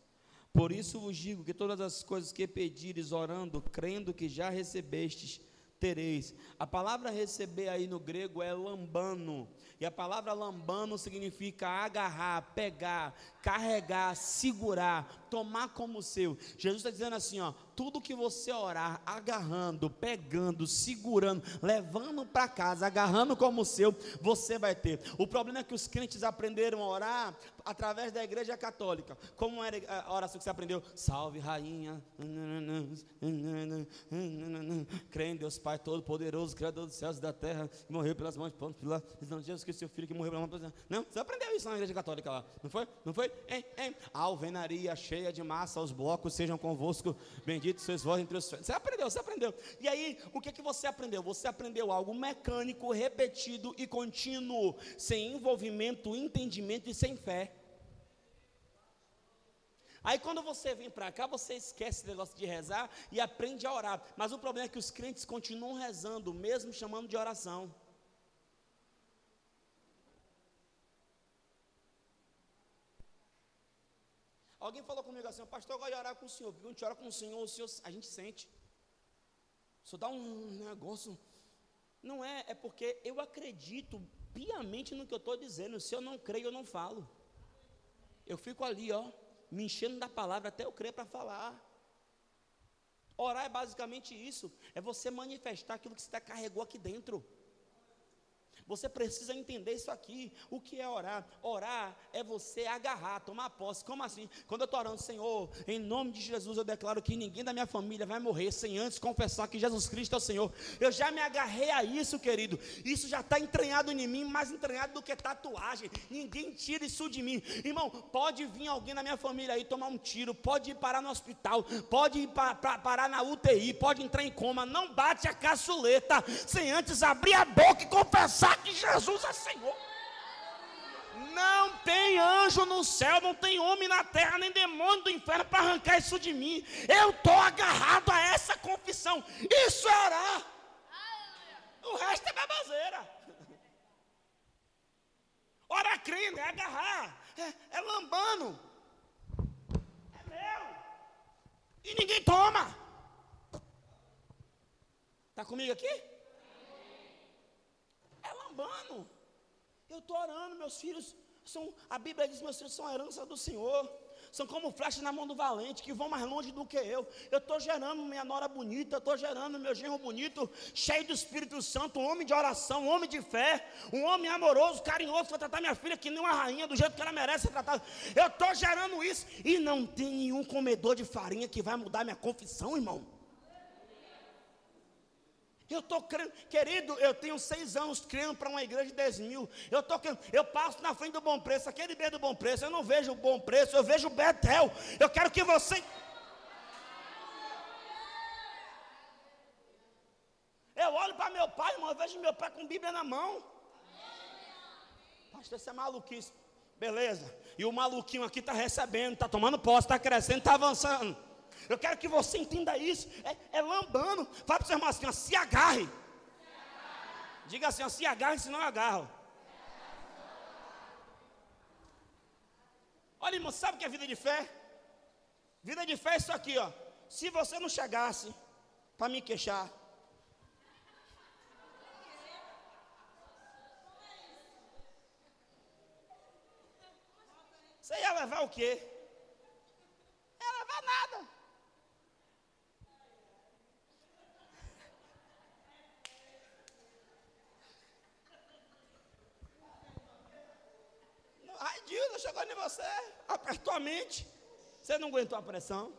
Por isso vos digo que todas as coisas que pedires orando, crendo que já recebestes, tereis. A palavra receber aí no grego é lambano. E a palavra lambano significa agarrar, pegar, carregar, segurar, tomar como seu. Jesus está dizendo assim: ó, tudo que você orar, agarrando, pegando, segurando, levando para casa, agarrando como seu, você vai ter. O problema é que os crentes aprenderam a orar através da igreja católica. Como era a oração que você aprendeu? Salve, rainha. Crê em Deus Pai Todo-Poderoso, Criador dos céus e da terra, que morreu pelas mãos de Pilar. Não, Jesus Cristo, seu filho, que morreu pelas mãos de Não, você aprendeu isso na igreja católica lá. Não foi? Não foi? Hein, hein. Alvenaria cheia de massa, os blocos sejam convosco. Bendito sois vós entre os Você aprendeu, você aprendeu. E aí, o que, que você aprendeu? Você aprendeu algo mecânico, repetido e contínuo, sem envolvimento, entendimento e sem fé. Aí quando você vem para cá, você esquece esse negócio de rezar e aprende a orar. Mas o problema é que os crentes continuam rezando, mesmo chamando de oração. Alguém falou comigo assim, pastor, eu gosto de orar com o senhor, porque quando a gente ora com o senhor, o senhor a gente sente. Isso dá um negócio. Não é, é porque eu acredito piamente no que eu estou dizendo. Se eu não creio, eu não falo. Eu fico ali, ó, me enchendo da palavra até eu crer para falar. Orar é basicamente isso, é você manifestar aquilo que você carregou aqui dentro. Você precisa entender isso aqui. O que é orar? Orar é você agarrar, tomar posse. Como assim? Quando eu estou orando, Senhor, em nome de Jesus, eu declaro que ninguém da minha família vai morrer sem antes confessar que Jesus Cristo é o Senhor. Eu já me agarrei a isso, querido. Isso já está entranhado em mim, mais entranhado do que tatuagem. Ninguém tira isso de mim. Irmão, pode vir alguém na minha família aí tomar um tiro, pode ir parar no hospital, pode ir pa, pa, parar na UTI, pode entrar em coma. Não bate a caçuleta sem antes abrir a boca e confessar que Jesus é Senhor. Não tem anjo no céu, não tem homem na terra, nem demônio do inferno para arrancar isso de mim. Eu estou agarrado a essa confissão. Isso é orar. O resto é babazeira. Ora crendo, é agarrar, é, é lambando. É meu. E ninguém toma. Está comigo aqui? Lambando. Eu estou orando, meus filhos são, a Bíblia diz, meus filhos são a herança do Senhor. São como flechas na mão do valente, que vão mais longe do que eu. Eu estou gerando minha nora bonita, estou gerando meu genro bonito, cheio do Espírito Santo, um homem de oração, um homem de fé, um homem amoroso, carinhoso, para tratar minha filha que nem uma rainha, do jeito que ela merece ser tratada. Eu estou gerando isso, e não tem nenhum comedor de farinha que vai mudar minha confissão, irmão. Eu estou crendo, querido, eu tenho seis anos crendo para uma igreja de 10 mil. Eu estou crendo, eu passo na frente do bom preço, aquele bem do bom preço, eu não vejo o bom preço, eu vejo o Betel. Eu quero que você. Eu olho para meu pai, irmão, eu vejo meu pai com Bíblia na mão. Pastor, isso é maluquice. Beleza. E o maluquinho aqui está recebendo, está tomando posse, está crescendo, está avançando. Eu quero que você entenda isso. É, é lambando. Fala para o seu irmão assim: ó, se agarre. Diga assim: ó, se agarre, senão eu agarro. Olha, irmão, sabe o que é vida de fé? Vida de fé é isso aqui, ó. Se você não chegasse para me queixar, você ia levar o quê? Ia levar nada. Ai, Dilda, você, apertou a mente. Você não aguentou a pressão?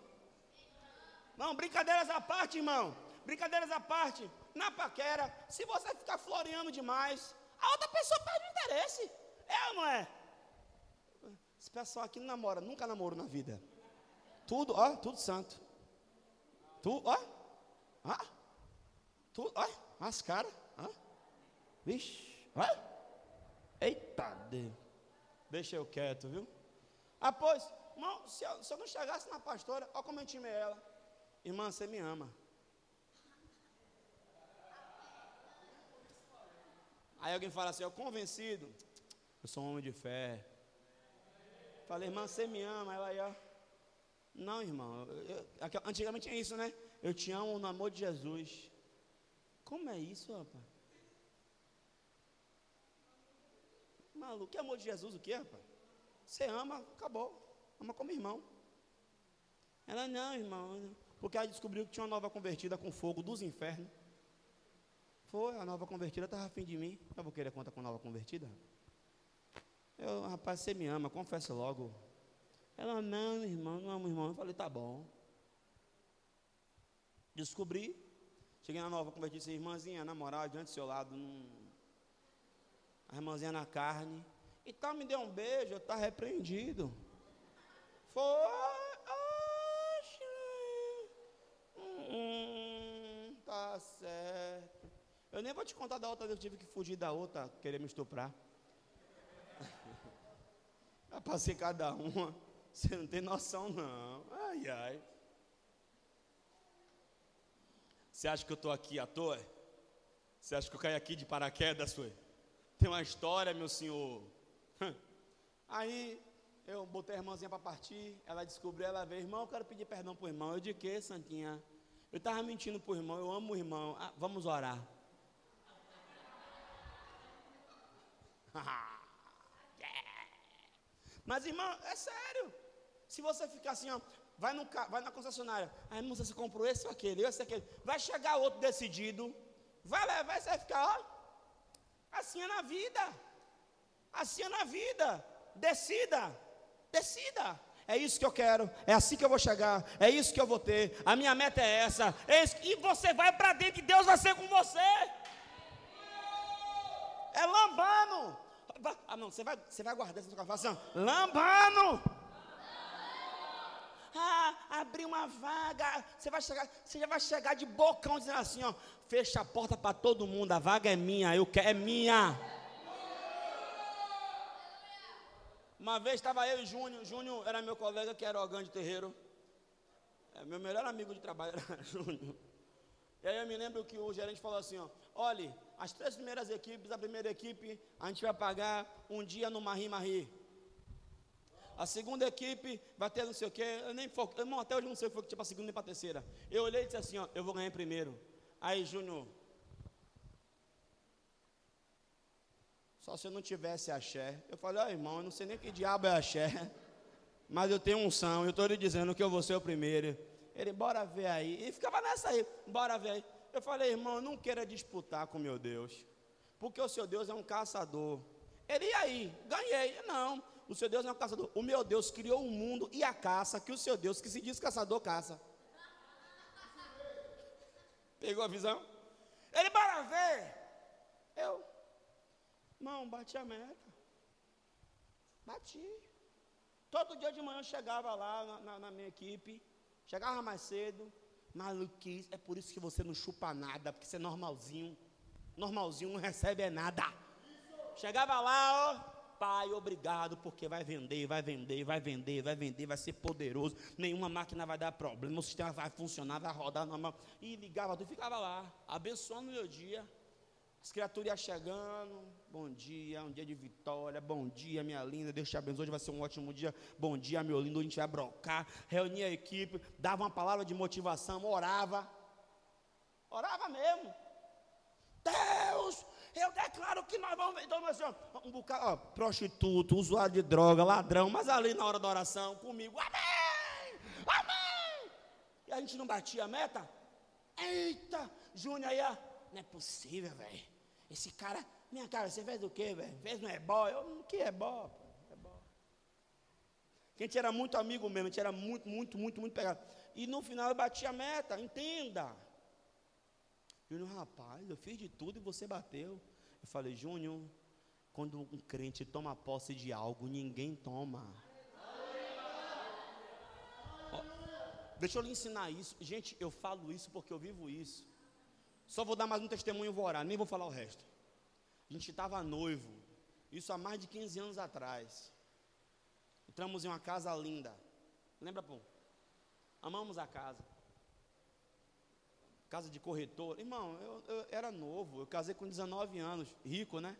Não, brincadeiras à parte, irmão. Brincadeiras à parte. Na paquera, se você ficar floreando demais, a outra pessoa perde o interesse. É ou não é? Esse pessoal aqui não namora, nunca namorou na vida. Tudo, ó, tudo santo. Tu, ó, ó, tudo, ó, as caras, ó. Vixe, ó. Eita Deus. Deixa eu quieto, viu? Pois, irmão, se eu, se eu não chegasse na pastora, olha como eu intimei ela. Irmã, você me ama. Aí alguém fala assim, eu convencido. Eu sou um homem de fé. Falei, irmã, você me ama. Ela aí, ó. Não, irmão. Eu, antigamente é isso, né? Eu te amo no amor de Jesus. Como é isso, rapaz? Maluco, que amor de Jesus o que, rapaz? Você ama, acabou. Ama como irmão. Ela, não, irmão. Porque ela descobriu que tinha uma nova convertida com fogo dos infernos. Foi, a nova convertida estava afim de mim. Eu vou querer conta com a nova convertida? Eu, rapaz, você me ama, confessa logo. Ela, não, irmão, não amo irmão. Eu falei, tá bom. Descobri. Cheguei na nova convertida disse, irmãzinha, namorar diante do seu lado, a irmãzinha na carne. E tal, me deu um beijo, está repreendido. Foi. Oxe. Hum, tá certo. Eu nem vou te contar da outra vez que eu tive que fugir da outra, querer me estuprar. Eu passei cada uma. Você não tem noção, não. Ai, ai. Você acha que eu estou aqui à toa? Você acha que eu caí aqui de paraquedas, foi? Tem uma história, meu senhor. Aí eu botei a irmãzinha para partir, ela descobriu, ela veio, irmão, eu quero pedir perdão para o irmão. Eu de quê, Santinha? Eu estava mentindo para o irmão, eu amo o irmão. Ah, vamos orar. Mas, irmão, é sério. Se você ficar assim, ó, vai, no, vai na concessionária, aí, irmão, você comprou esse ou aquele, esse ou aquele. Vai chegar outro decidido, vai levar, você vai ficar, ó, Assim é na vida. Assim é na vida. Decida. Decida. É isso que eu quero. É assim que eu vou chegar. É isso que eu vou ter. A minha meta é essa. É isso, e você vai para dentro e Deus vai ser com você. É lambano. Ah, não, você vai, você vai guardar essa sua assim, Lambano. Ah, abri uma uma vaga. Você vai chegar, você já vai chegar de bocão dizendo assim, ó, fecha a porta para todo mundo, a vaga é minha, eu quero é minha. Uma vez estava eu e Júnior, Júnior era meu colega que era o de terreiro. É, meu melhor amigo de trabalho era Júnior. E aí eu me lembro que o gerente falou assim, ó, olhe, as três primeiras equipes, a primeira equipe, a gente vai pagar um dia no Marri Marri. A segunda equipe vai ter não sei o quê, eu nem foco, até hoje não sei o que foi que tinha para a segunda e para a terceira. Eu olhei e disse assim, ó, eu vou ganhar primeiro. Aí, Júnior, só se eu não tivesse axé. Eu falei, ó oh, irmão, eu não sei nem que diabo é axé, mas eu tenho unção, eu estou lhe dizendo que eu vou ser o primeiro. Ele, bora ver aí. E ficava nessa aí, bora ver aí. Eu falei, irmão, não queira disputar com meu Deus. Porque o seu Deus é um caçador. Ele, e aí? Ganhei. Não, o seu Deus não é um caçador. O meu Deus criou o mundo e a caça, que o seu Deus, que se diz caçador, caça. Pegou a visão? Ele, bora ver. Eu, irmão, bati a meta. Bati. Todo dia de manhã eu chegava lá na, na, na minha equipe Chegava mais cedo, maluquice. É por isso que você não chupa nada, porque você é normalzinho. Normalzinho não recebe é nada. Chegava lá, ó. Pai, obrigado, porque vai vender, vai vender, vai vender, vai vender, vai ser poderoso. Nenhuma máquina vai dar problema, o sistema vai funcionar, vai rodar normal. E ligava tudo, ficava lá, abençoando o meu dia. As criaturas chegando, bom dia, um dia de vitória, bom dia, minha linda, Deus te abençoe, hoje vai ser um ótimo dia, bom dia, meu lindo, hoje a gente vai brocar, reunia a equipe, dava uma palavra de motivação, orava, orava mesmo, Deus, eu declaro que nós vamos ver, então, assim, um bocado, ó, prostituto, usuário de droga, ladrão, mas ali na hora da oração, comigo, amém, amém, e a gente não batia a meta, eita, Júnior aí, não é possível, velho, esse cara, minha cara, você fez o quê, velho? Fez no ebó? Eu, que ebó? Ebó. A gente era muito amigo mesmo, a gente era muito, muito, muito, muito pegado. E no final eu bati a meta, entenda. Júnior, rapaz, eu fiz de tudo e você bateu. Eu falei, Júnior, quando um crente toma posse de algo, ninguém toma. deixa eu lhe ensinar isso. Gente, eu falo isso porque eu vivo isso. Só vou dar mais um testemunho e vou orar, nem vou falar o resto. A gente estava noivo, isso há mais de 15 anos atrás. Entramos em uma casa linda. Lembra, pô? Amamos a casa. Casa de corretor. Irmão, eu, eu era novo, eu casei com 19 anos, rico, né?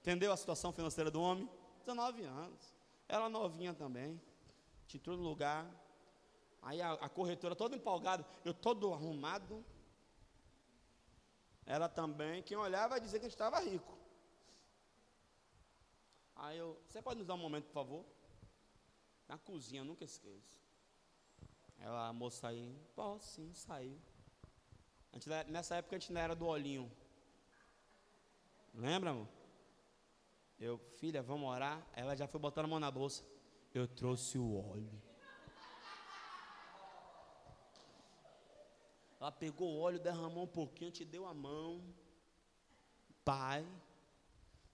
Entendeu a situação financeira do homem? 19 anos. Ela novinha também. Te entrou no lugar. Aí a, a corretora toda empolgada, eu todo arrumado, ela também, quem olhar vai dizer que estava rico. Aí eu, você pode nos dar um momento, por favor? Na cozinha, nunca esqueço. Ela, a moça aí, posso sim, saiu. Nessa época a gente não era do olhinho. Lembra, amor? Eu, filha, vamos orar. Ela já foi botando a mão na bolsa. Eu trouxe o óleo. Ela pegou o óleo, derramou um pouquinho, te deu a mão. Pai,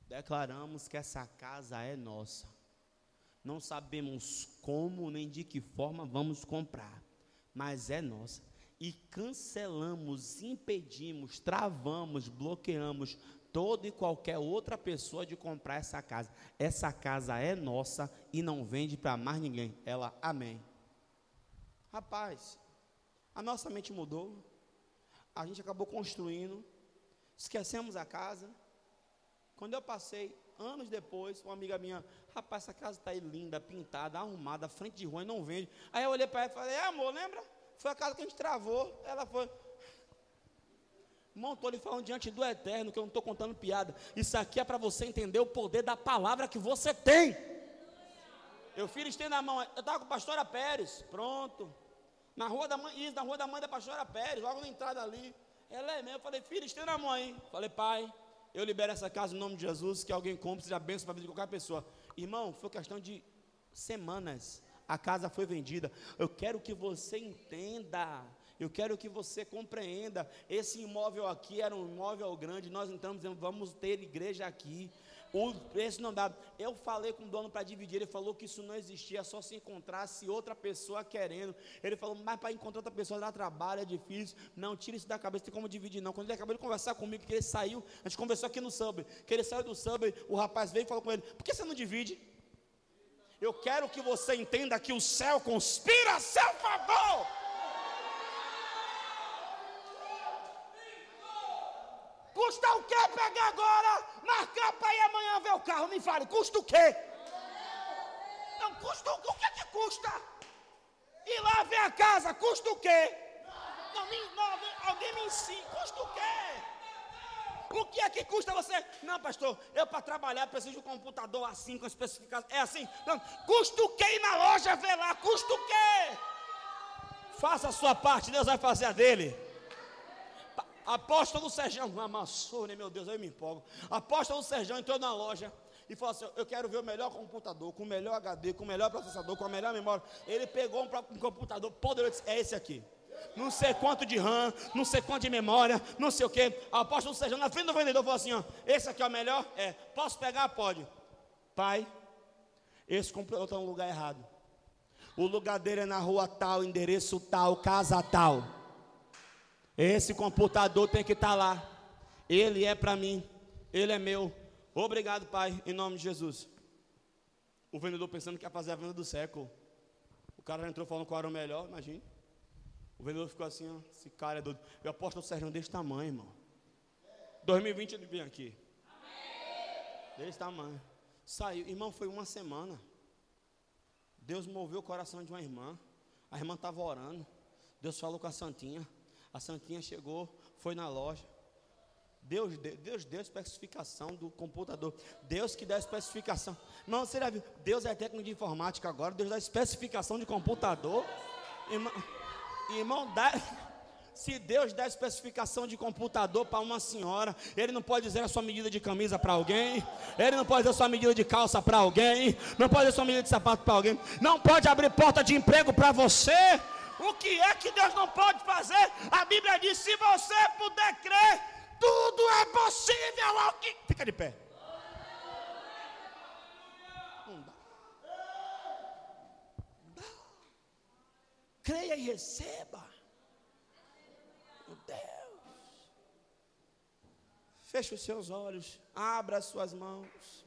declaramos que essa casa é nossa. Não sabemos como nem de que forma vamos comprar, mas é nossa. E cancelamos, impedimos, travamos, bloqueamos toda e qualquer outra pessoa de comprar essa casa. Essa casa é nossa e não vende para mais ninguém. Ela, amém. Rapaz, a nossa mente mudou. A gente acabou construindo. Esquecemos a casa. Quando eu passei, anos depois, uma amiga minha, rapaz, essa casa está aí linda, pintada, arrumada, frente de rua e não vende. Aí eu olhei para ela e falei, é amor, lembra? Foi a casa que a gente travou. Ela foi. Montou ali falando diante do eterno, que eu não estou contando piada. Isso aqui é para você entender o poder da palavra que você tem. Eu, filho, estendo a mão. Eu estava com a pastora Pérez. Pronto. Na rua da mãe, isso, na rua da mãe da pastora Pérez, logo na entrada ali. Ela é mesmo. Eu falei, filho, estenda a mão aí. Falei, pai, eu libero essa casa em nome de Jesus, que alguém compre, seja benção para a vida de qualquer pessoa. Irmão, foi questão de semanas. A casa foi vendida. Eu quero que você entenda. Eu quero que você compreenda. Esse imóvel aqui era um imóvel grande. Nós entramos vamos ter igreja aqui. O preço não dá. Eu falei com o dono para dividir, ele falou que isso não existia, só se encontrasse outra pessoa querendo. Ele falou, mas para encontrar outra pessoa dá trabalho, é difícil. Não, tira isso da cabeça, tem como dividir não. Quando ele acabou de conversar comigo, que ele saiu, a gente conversou aqui no subway, que ele saiu do subway, o rapaz veio e falou com ele, por que você não divide? Eu quero que você entenda que o céu conspira a seu favor. Custa o que pegar agora, marcar para ir amanhã ver o carro? Me fale, custa o quê? Não, custa o, que é que custa? Ir lá ver a casa, custa o quê? Não, me, não, alguém me ensina, custa o quê? O que é que custa você? Não, pastor, eu para trabalhar preciso de um computador assim, com especificações. É assim? Não, custa o quê ir na loja ver lá? Custa o quê? Faça a sua parte, Deus vai fazer a dele. Apóstolo Serjão, amassou, né, meu Deus, aí eu me empolgo. Apóstolo Serjão entrou na loja e falou assim: Eu quero ver o melhor computador, com o melhor HD, com o melhor processador, com a melhor memória. Ele pegou um, um computador poderoso, é esse aqui. Não sei quanto de RAM, não sei quanto de memória, não sei o que. Apóstolo Sérgio, na frente do vendedor, falou assim: ó, Esse aqui é o melhor? É. Posso pegar? Pode. Pai, esse computador está no lugar errado. O lugar dele é na rua tal, endereço tal, casa tal. Esse computador tem que estar tá lá. Ele é para mim. Ele é meu. Obrigado, Pai, em nome de Jesus. O vendedor pensando que ia fazer a venda do século. O cara entrou falando qual era o melhor, imagine. O vendedor ficou assim, ó, esse cara é doido. Eu aposto o Sérgio desse tamanho, irmão. 2020 ele vem aqui. Desse tamanho. Saiu, irmão, foi uma semana. Deus moveu o coração de uma irmã. A irmã estava orando. Deus falou com a Santinha. A Santinha chegou, foi na loja. Deus, Deus deu a especificação do computador. Deus que dá a especificação. Não, você já viu? Deus é técnico de informática agora. Deus dá a especificação de computador. Irmão, irmão dá. Se Deus a especificação de computador para uma senhora, Ele não pode dizer a sua medida de camisa para alguém, Ele não pode dizer a sua medida de calça para alguém, não pode dizer a sua medida de sapato para alguém, não pode abrir porta de emprego para você, o que é que Deus não pode fazer? A Bíblia diz: se você puder crer, tudo é possível ao que. Fica de pé. Não dá. Não dá. Creia e receba. Meu Deus. Feche os seus olhos. Abra as suas mãos.